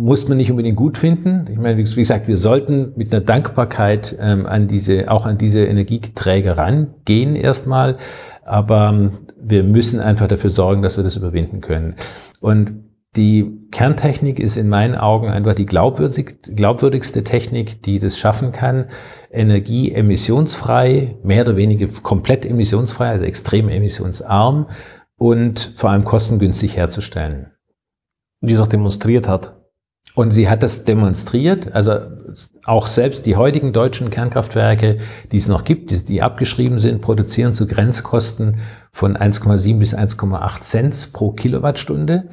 muss man nicht unbedingt gut finden. Ich meine, wie gesagt, wir sollten mit einer Dankbarkeit ähm, an diese, auch an diese Energieträger rangehen erstmal. Aber ähm, wir müssen einfach dafür sorgen, dass wir das überwinden können. Und die Kerntechnik ist in meinen Augen einfach die glaubwürdig, glaubwürdigste Technik, die das schaffen kann, Energie emissionsfrei, mehr oder weniger komplett emissionsfrei, also extrem emissionsarm und vor allem kostengünstig herzustellen. Wie es auch demonstriert hat. Und sie hat das demonstriert, also auch selbst die heutigen deutschen Kernkraftwerke, die es noch gibt, die, die abgeschrieben sind, produzieren zu Grenzkosten von 1,7 bis 1,8 Cent pro Kilowattstunde.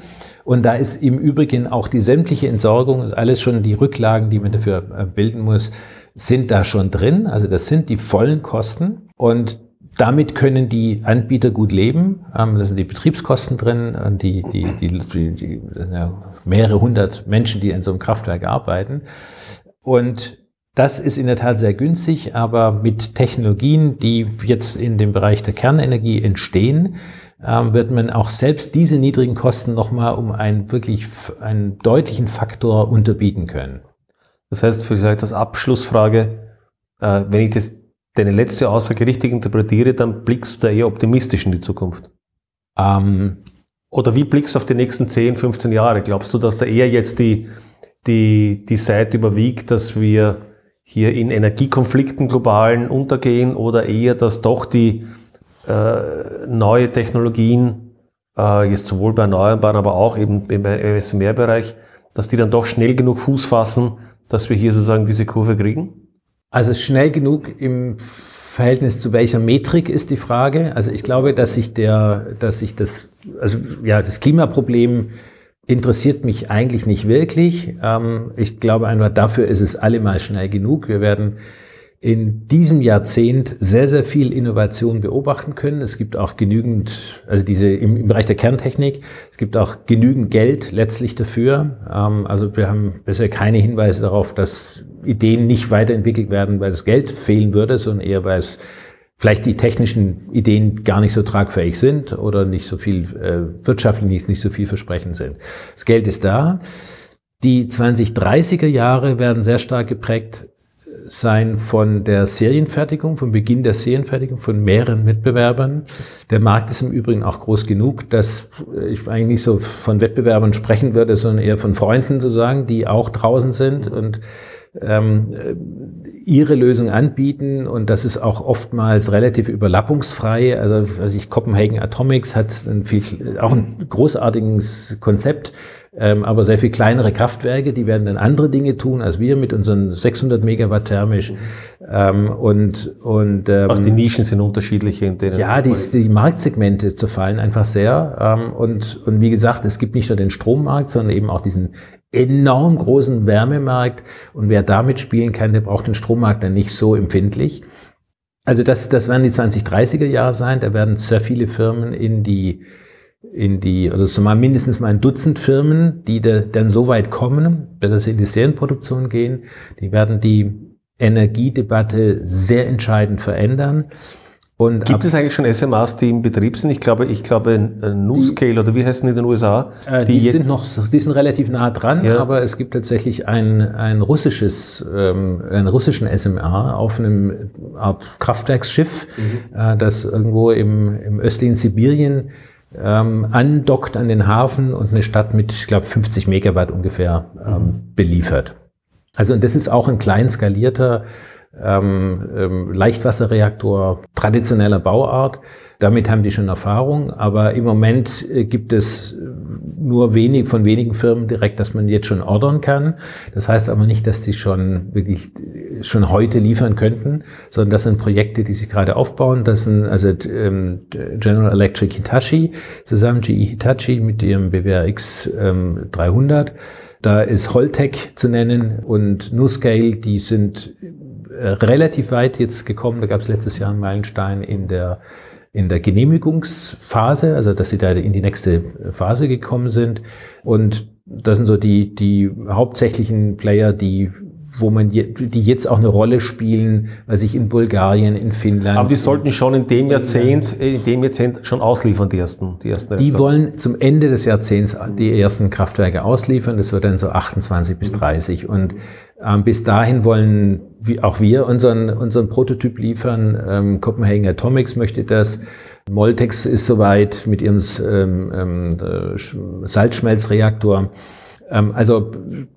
Und da ist im Übrigen auch die sämtliche Entsorgung und alles schon die Rücklagen, die man dafür äh, bilden muss, sind da schon drin. Also das sind die vollen Kosten. Und damit können die Anbieter gut leben. Ähm, da sind die Betriebskosten drin, und die, die, die, die, die mehrere hundert Menschen, die in so einem Kraftwerk arbeiten. Und das ist in der Tat sehr günstig, aber mit Technologien, die jetzt in dem Bereich der Kernenergie entstehen, ähm, wird man auch selbst diese niedrigen Kosten nochmal um einen wirklich einen deutlichen Faktor unterbieten können. Das heißt, vielleicht als Abschlussfrage, äh, wenn ich das, deine letzte Aussage richtig interpretiere, dann blickst du da eher optimistisch in die Zukunft. Ähm, Oder wie blickst du auf die nächsten 10, 15 Jahre? Glaubst du, dass da eher jetzt die, die, die Seite überwiegt, dass wir hier in Energiekonflikten globalen untergehen oder eher, dass doch die äh, neue Technologien, äh, jetzt sowohl bei Erneuerbaren, aber auch eben im SMR-Bereich, dass die dann doch schnell genug Fuß fassen, dass wir hier sozusagen diese Kurve kriegen? Also schnell genug im Verhältnis zu welcher Metrik ist die Frage. Also ich glaube, dass sich der, dass sich das, also ja, das Klimaproblem interessiert mich eigentlich nicht wirklich. Ähm, ich glaube einfach, dafür ist es allemal schnell genug. Wir werden in diesem Jahrzehnt sehr, sehr viel Innovation beobachten können. Es gibt auch genügend, also diese im, im Bereich der Kerntechnik, es gibt auch genügend Geld letztlich dafür. Ähm, also wir haben bisher keine Hinweise darauf, dass Ideen nicht weiterentwickelt werden, weil das Geld fehlen würde, sondern eher weil es vielleicht die technischen Ideen gar nicht so tragfähig sind oder nicht so viel äh, wirtschaftlich nicht, nicht so viel versprechend sind. Das Geld ist da. Die 2030er Jahre werden sehr stark geprägt sein von der Serienfertigung, vom Beginn der Serienfertigung von mehreren Wettbewerbern. Der Markt ist im Übrigen auch groß genug, dass ich eigentlich nicht so von Wettbewerbern sprechen würde, sondern eher von Freunden sozusagen, die auch draußen sind und ähm, ihre Lösung anbieten und das ist auch oftmals relativ überlappungsfrei. Also, was ich Copenhagen Atomics hat ein viel, auch ein großartiges Konzept ähm, aber sehr viel kleinere Kraftwerke, die werden dann andere Dinge tun als wir mit unseren 600 Megawatt thermisch. Ähm, und, und, ähm, Was die Nischen sind unterschiedliche. In denen ja, die, die Marktsegmente zerfallen einfach sehr. Ähm, und, und wie gesagt, es gibt nicht nur den Strommarkt, sondern eben auch diesen enorm großen Wärmemarkt. Und wer damit spielen kann, der braucht den Strommarkt dann nicht so empfindlich. Also das, das werden die 2030er Jahre sein. Da werden sehr viele Firmen in die die, oder so mal mindestens mal ein Dutzend Firmen, die da, dann so weit kommen, dass sie in die Serienproduktion gehen, die werden die Energiedebatte sehr entscheidend verändern. Und Gibt es eigentlich schon SMAs, die im Betrieb sind? Ich glaube, ich glaube, NuScale oder wie heißen die in den USA? Äh, die, die sind noch, die sind relativ nah dran, ja. aber es gibt tatsächlich ein, ein russisches, ähm, einen russischen SMA auf einem Art Kraftwerksschiff, mhm. äh, das irgendwo im, im östlichen Sibirien ähm, andockt an den Hafen und eine Stadt mit, ich glaube, 50 Megawatt ungefähr ähm, beliefert. Also und das ist auch ein klein skalierter ähm, ähm, Leichtwasserreaktor traditioneller Bauart. Damit haben die schon Erfahrung, aber im Moment äh, gibt es nur wenig von wenigen Firmen direkt, dass man jetzt schon ordern kann. Das heißt aber nicht, dass die schon wirklich schon heute liefern könnten, sondern das sind Projekte, die sich gerade aufbauen. Das sind also ähm, General Electric Hitachi zusammen GE Hitachi mit ihrem BWRX ähm, 300. Da ist Holtec zu nennen und NuScale, die sind äh, relativ weit jetzt gekommen. Da gab es letztes Jahr einen Meilenstein in der in der Genehmigungsphase, also dass sie da in die nächste Phase gekommen sind. Und das sind so die, die hauptsächlichen Player, die wo man je, die jetzt auch eine Rolle spielen, was ich in Bulgarien, in Finnland. Aber die sollten schon in dem Jahrzehnt, in dem Jahrzehnt schon ausliefern, die ersten, die ersten. Die wollen zum Ende des Jahrzehnts die ersten Kraftwerke ausliefern. Das wird dann so 28 bis 30 und ähm, bis dahin wollen wie auch wir unseren, unseren Prototyp liefern. Ähm, Copenhagen Atomics möchte das. Moltex ist soweit mit ihrem ähm, ähm, äh, Salzschmelzreaktor. Ähm, also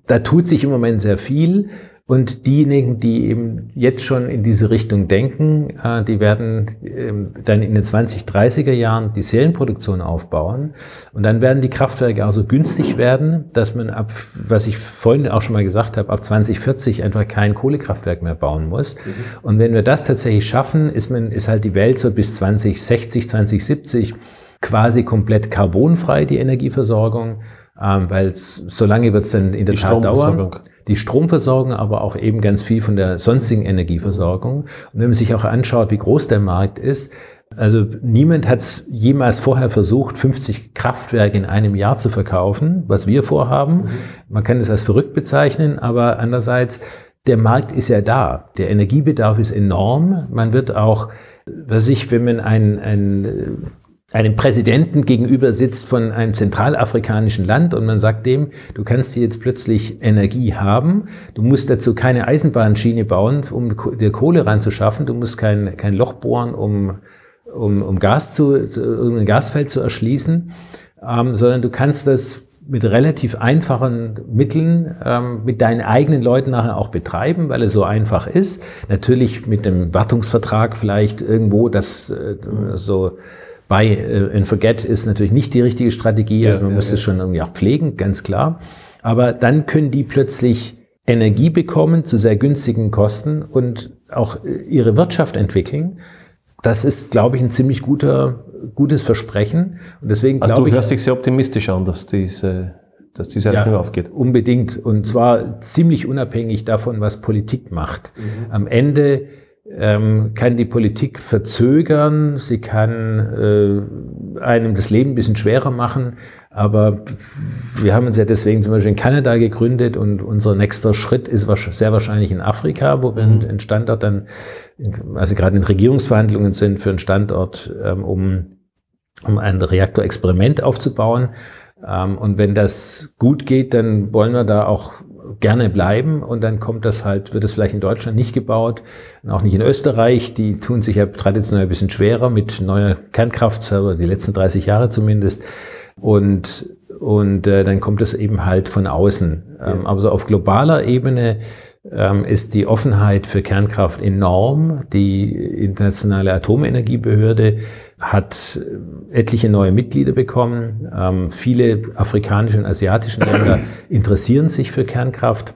da tut sich im Moment sehr viel. Und diejenigen, die eben jetzt schon in diese Richtung denken, äh, die werden ähm, dann in den 20, 30er Jahren die Serienproduktion aufbauen. Und dann werden die Kraftwerke auch so günstig werden, dass man ab, was ich vorhin auch schon mal gesagt habe, ab 2040 einfach kein Kohlekraftwerk mehr bauen muss. Mhm. Und wenn wir das tatsächlich schaffen, ist man, ist halt die Welt so bis 2060, 2070 quasi komplett carbonfrei, die Energieversorgung. Ähm, weil so lange wird es dann in der die Tat dauern. Die Stromversorgung, aber auch eben ganz viel von der sonstigen Energieversorgung. Und wenn man sich auch anschaut, wie groß der Markt ist, also niemand hat es jemals vorher versucht, 50 Kraftwerke in einem Jahr zu verkaufen, was wir vorhaben. Mhm. Man kann es als verrückt bezeichnen, aber andererseits, der Markt ist ja da. Der Energiebedarf ist enorm. Man wird auch, was ich, wenn man ein, ein einem Präsidenten gegenüber sitzt von einem zentralafrikanischen Land und man sagt dem, du kannst hier jetzt plötzlich Energie haben, du musst dazu keine Eisenbahnschiene bauen, um dir Kohle ranzuschaffen, du musst kein, kein Loch bohren, um, um, um Gas zu, um ein Gasfeld zu erschließen, ähm, sondern du kannst das mit relativ einfachen Mitteln ähm, mit deinen eigenen Leuten nachher auch betreiben, weil es so einfach ist. Natürlich mit dem Wartungsvertrag vielleicht irgendwo, das äh, so Buy äh, and Forget ist natürlich nicht die richtige Strategie, also man ja, muss ja. es schon irgendwie auch pflegen, ganz klar. Aber dann können die plötzlich Energie bekommen zu sehr günstigen Kosten und auch äh, ihre Wirtschaft entwickeln. Das ist, glaube ich, ein ziemlich guter, gutes Versprechen. Und deswegen also glaube du hörst dich sehr optimistisch an, dass diese, dass diese Rechnung ja, aufgeht. Unbedingt. Und zwar ziemlich unabhängig davon, was Politik macht. Mhm. Am Ende ähm, kann die Politik verzögern, sie kann äh, einem das Leben ein bisschen schwerer machen, aber wir haben uns ja deswegen zum Beispiel in Kanada gegründet und unser nächster Schritt ist sehr wahrscheinlich in Afrika, wo wir mhm. einen Standort dann, also gerade in Regierungsverhandlungen sind für einen Standort, ähm, um, um ein Reaktorexperiment aufzubauen. Ähm, und wenn das gut geht, dann wollen wir da auch gerne bleiben und dann kommt das halt, wird es vielleicht in Deutschland nicht gebaut auch nicht in Österreich. Die tun sich ja traditionell ein bisschen schwerer mit neuer Kernkraft, aber die letzten 30 Jahre zumindest. Und, und äh, dann kommt es eben halt von außen. Ähm, aber so auf globaler Ebene ist die Offenheit für Kernkraft enorm. Die internationale Atomenergiebehörde hat äh, etliche neue Mitglieder bekommen. Ähm, viele afrikanische und asiatische Länder interessieren sich für Kernkraft,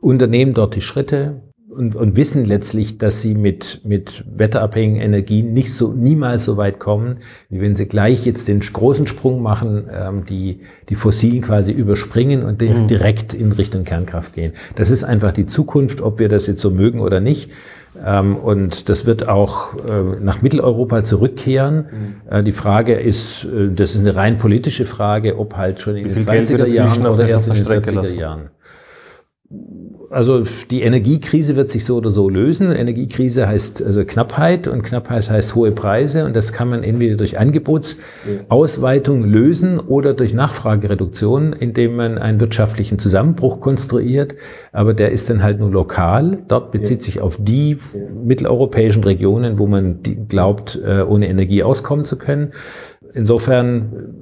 unternehmen dort die Schritte und, und wissen letztlich, dass sie mit, mit wetterabhängigen Energien nicht so, niemals so weit kommen, wie wenn sie gleich jetzt den großen Sprung machen, ähm, die, die Fossilen quasi überspringen und mhm. direkt in Richtung Kernkraft gehen. Das ist einfach die Zukunft, ob wir das jetzt so mögen oder nicht. Ähm, und das wird auch äh, nach Mitteleuropa zurückkehren. Mhm. Äh, die Frage ist, äh, das ist eine rein politische Frage, ob halt schon in den 20er Jahren oder erst in den 40er Jahren also die Energiekrise wird sich so oder so lösen. Energiekrise heißt also Knappheit und Knappheit heißt hohe Preise und das kann man entweder durch Angebotsausweitung lösen oder durch Nachfragereduktion, indem man einen wirtschaftlichen Zusammenbruch konstruiert. Aber der ist dann halt nur lokal. Dort bezieht sich auf die mitteleuropäischen Regionen, wo man glaubt, äh, ohne Energie auskommen zu können. Insofern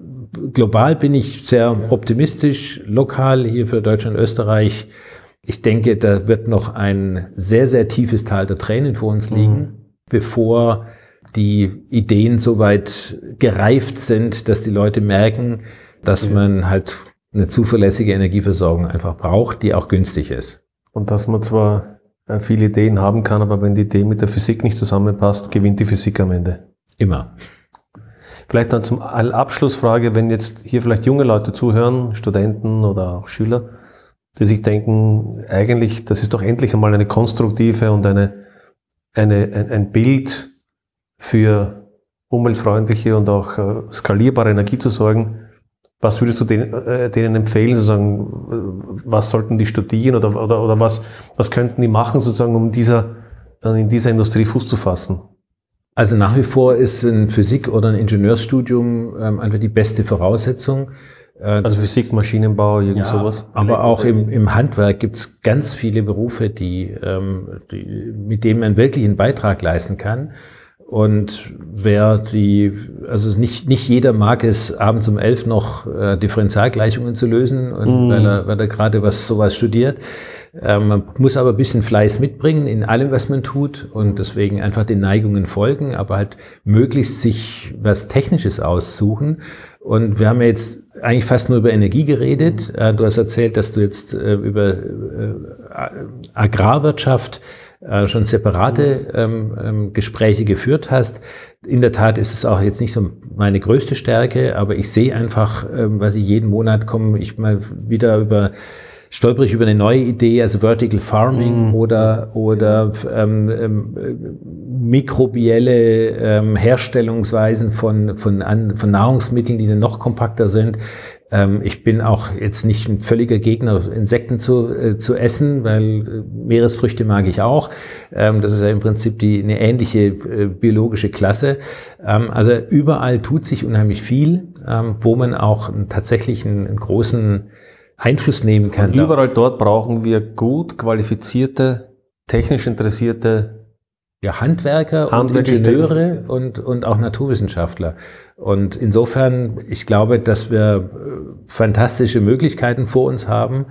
global bin ich sehr optimistisch. Lokal hier für Deutschland, Österreich ich denke, da wird noch ein sehr, sehr tiefes Tal der Tränen vor uns liegen, mhm. bevor die Ideen so weit gereift sind, dass die Leute merken, dass ja. man halt eine zuverlässige Energieversorgung einfach braucht, die auch günstig ist. Und dass man zwar äh, viele Ideen haben kann, aber wenn die Idee mit der Physik nicht zusammenpasst, gewinnt die Physik am Ende. Immer. Vielleicht dann zum Abschlussfrage, wenn jetzt hier vielleicht junge Leute zuhören, Studenten oder auch Schüler, die sich denken, eigentlich, das ist doch endlich einmal eine konstruktive und eine, eine, ein, ein Bild für umweltfreundliche und auch äh, skalierbare Energie zu sorgen. Was würdest du denen, äh, denen empfehlen, sozusagen, was sollten die studieren oder, oder, oder was, was könnten die machen, sozusagen, um dieser, äh, in dieser Industrie Fuß zu fassen? Also nach wie vor ist ein Physik- oder ein Ingenieursstudium ähm, einfach die beste Voraussetzung. Äh, also Physik, Maschinenbau, irgend ja, sowas. Aber auch im, im Handwerk gibt es ganz viele Berufe, die, ähm, die, mit denen man wirklich einen Beitrag leisten kann. Und wer die, also nicht, nicht jeder mag es, abends um elf noch äh, Differentialgleichungen zu lösen, und mm. weil er, weil er gerade was sowas studiert. Ähm, man muss aber ein bisschen Fleiß mitbringen in allem, was man tut und deswegen einfach den Neigungen folgen, aber halt möglichst sich was Technisches aussuchen. Und wir haben ja jetzt eigentlich fast nur über Energie geredet. Äh, du hast erzählt, dass du jetzt äh, über äh, Agrarwirtschaft schon separate ähm, ähm, Gespräche geführt hast. In der Tat ist es auch jetzt nicht so meine größte Stärke, aber ich sehe einfach, ähm, was ich jeden Monat komme, ich mal wieder über stolper ich über eine neue Idee, also Vertical Farming mm. oder, oder ähm, ähm, mikrobielle ähm, Herstellungsweisen von, von, an, von Nahrungsmitteln, die dann noch kompakter sind. Ähm, ich bin auch jetzt nicht ein völliger Gegner, Insekten zu, äh, zu essen, weil äh, Meeresfrüchte mag ich auch. Ähm, das ist ja im Prinzip die, eine ähnliche äh, biologische Klasse. Ähm, also überall tut sich unheimlich viel, ähm, wo man auch tatsächlich einen, einen großen Einfluss nehmen kann. Und überall dort brauchen wir gut qualifizierte, technisch interessierte ja, Handwerker und Ingenieure und, und auch Naturwissenschaftler. Und insofern, ich glaube, dass wir äh, fantastische Möglichkeiten vor uns haben.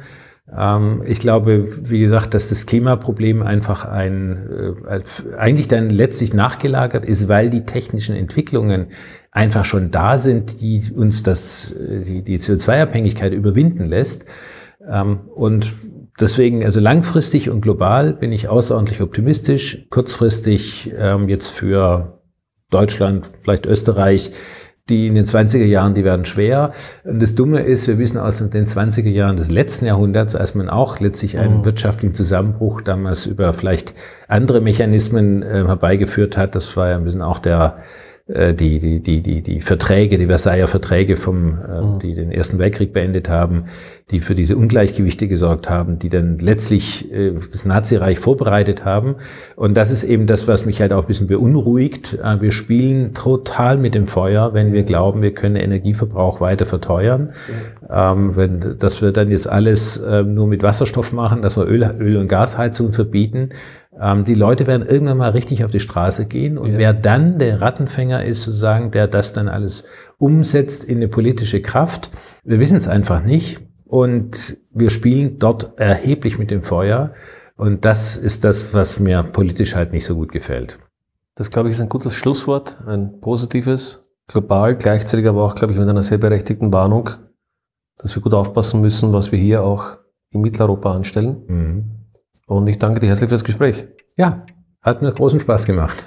Ähm, ich glaube, wie gesagt, dass das Klimaproblem einfach ein, äh, eigentlich dann letztlich nachgelagert ist, weil die technischen Entwicklungen einfach schon da sind, die uns das, äh, die, die CO2-Abhängigkeit überwinden lässt. Ähm, und deswegen, also langfristig und global bin ich außerordentlich optimistisch. Kurzfristig ähm, jetzt für Deutschland, vielleicht Österreich, die in den 20er Jahren, die werden schwer. Und das Dumme ist, wir wissen aus den 20er Jahren des letzten Jahrhunderts, als man auch letztlich einen mhm. wirtschaftlichen Zusammenbruch damals über vielleicht andere Mechanismen äh, herbeigeführt hat. Das war ja ein bisschen auch der die, die, die, die, die Verträge, die Versailler Verträge vom, äh, mhm. die den Ersten Weltkrieg beendet haben, die für diese Ungleichgewichte gesorgt haben, die dann letztlich äh, das Nazireich vorbereitet haben. Und das ist eben das, was mich halt auch ein bisschen beunruhigt. Äh, wir spielen total mit dem Feuer, wenn wir glauben, wir können Energieverbrauch weiter verteuern. Mhm. Ähm, wenn, dass wir dann jetzt alles äh, nur mit Wasserstoff machen, dass wir Öl, Öl- und Gasheizung verbieten ähm, die Leute werden irgendwann mal richtig auf die Straße gehen und ja. wer dann der Rattenfänger ist, sozusagen, der das dann alles umsetzt in eine politische Kraft, wir wissen es einfach nicht und wir spielen dort erheblich mit dem Feuer und das ist das, was mir politisch halt nicht so gut gefällt. Das, glaube ich, ist ein gutes Schlusswort, ein positives, global, gleichzeitig aber auch, glaube ich, mit einer sehr berechtigten Warnung, dass wir gut aufpassen müssen, was wir hier auch in Mitteleuropa anstellen. Mhm. Und ich danke dir herzlich fürs Gespräch. Ja, hat mir großen Spaß gemacht.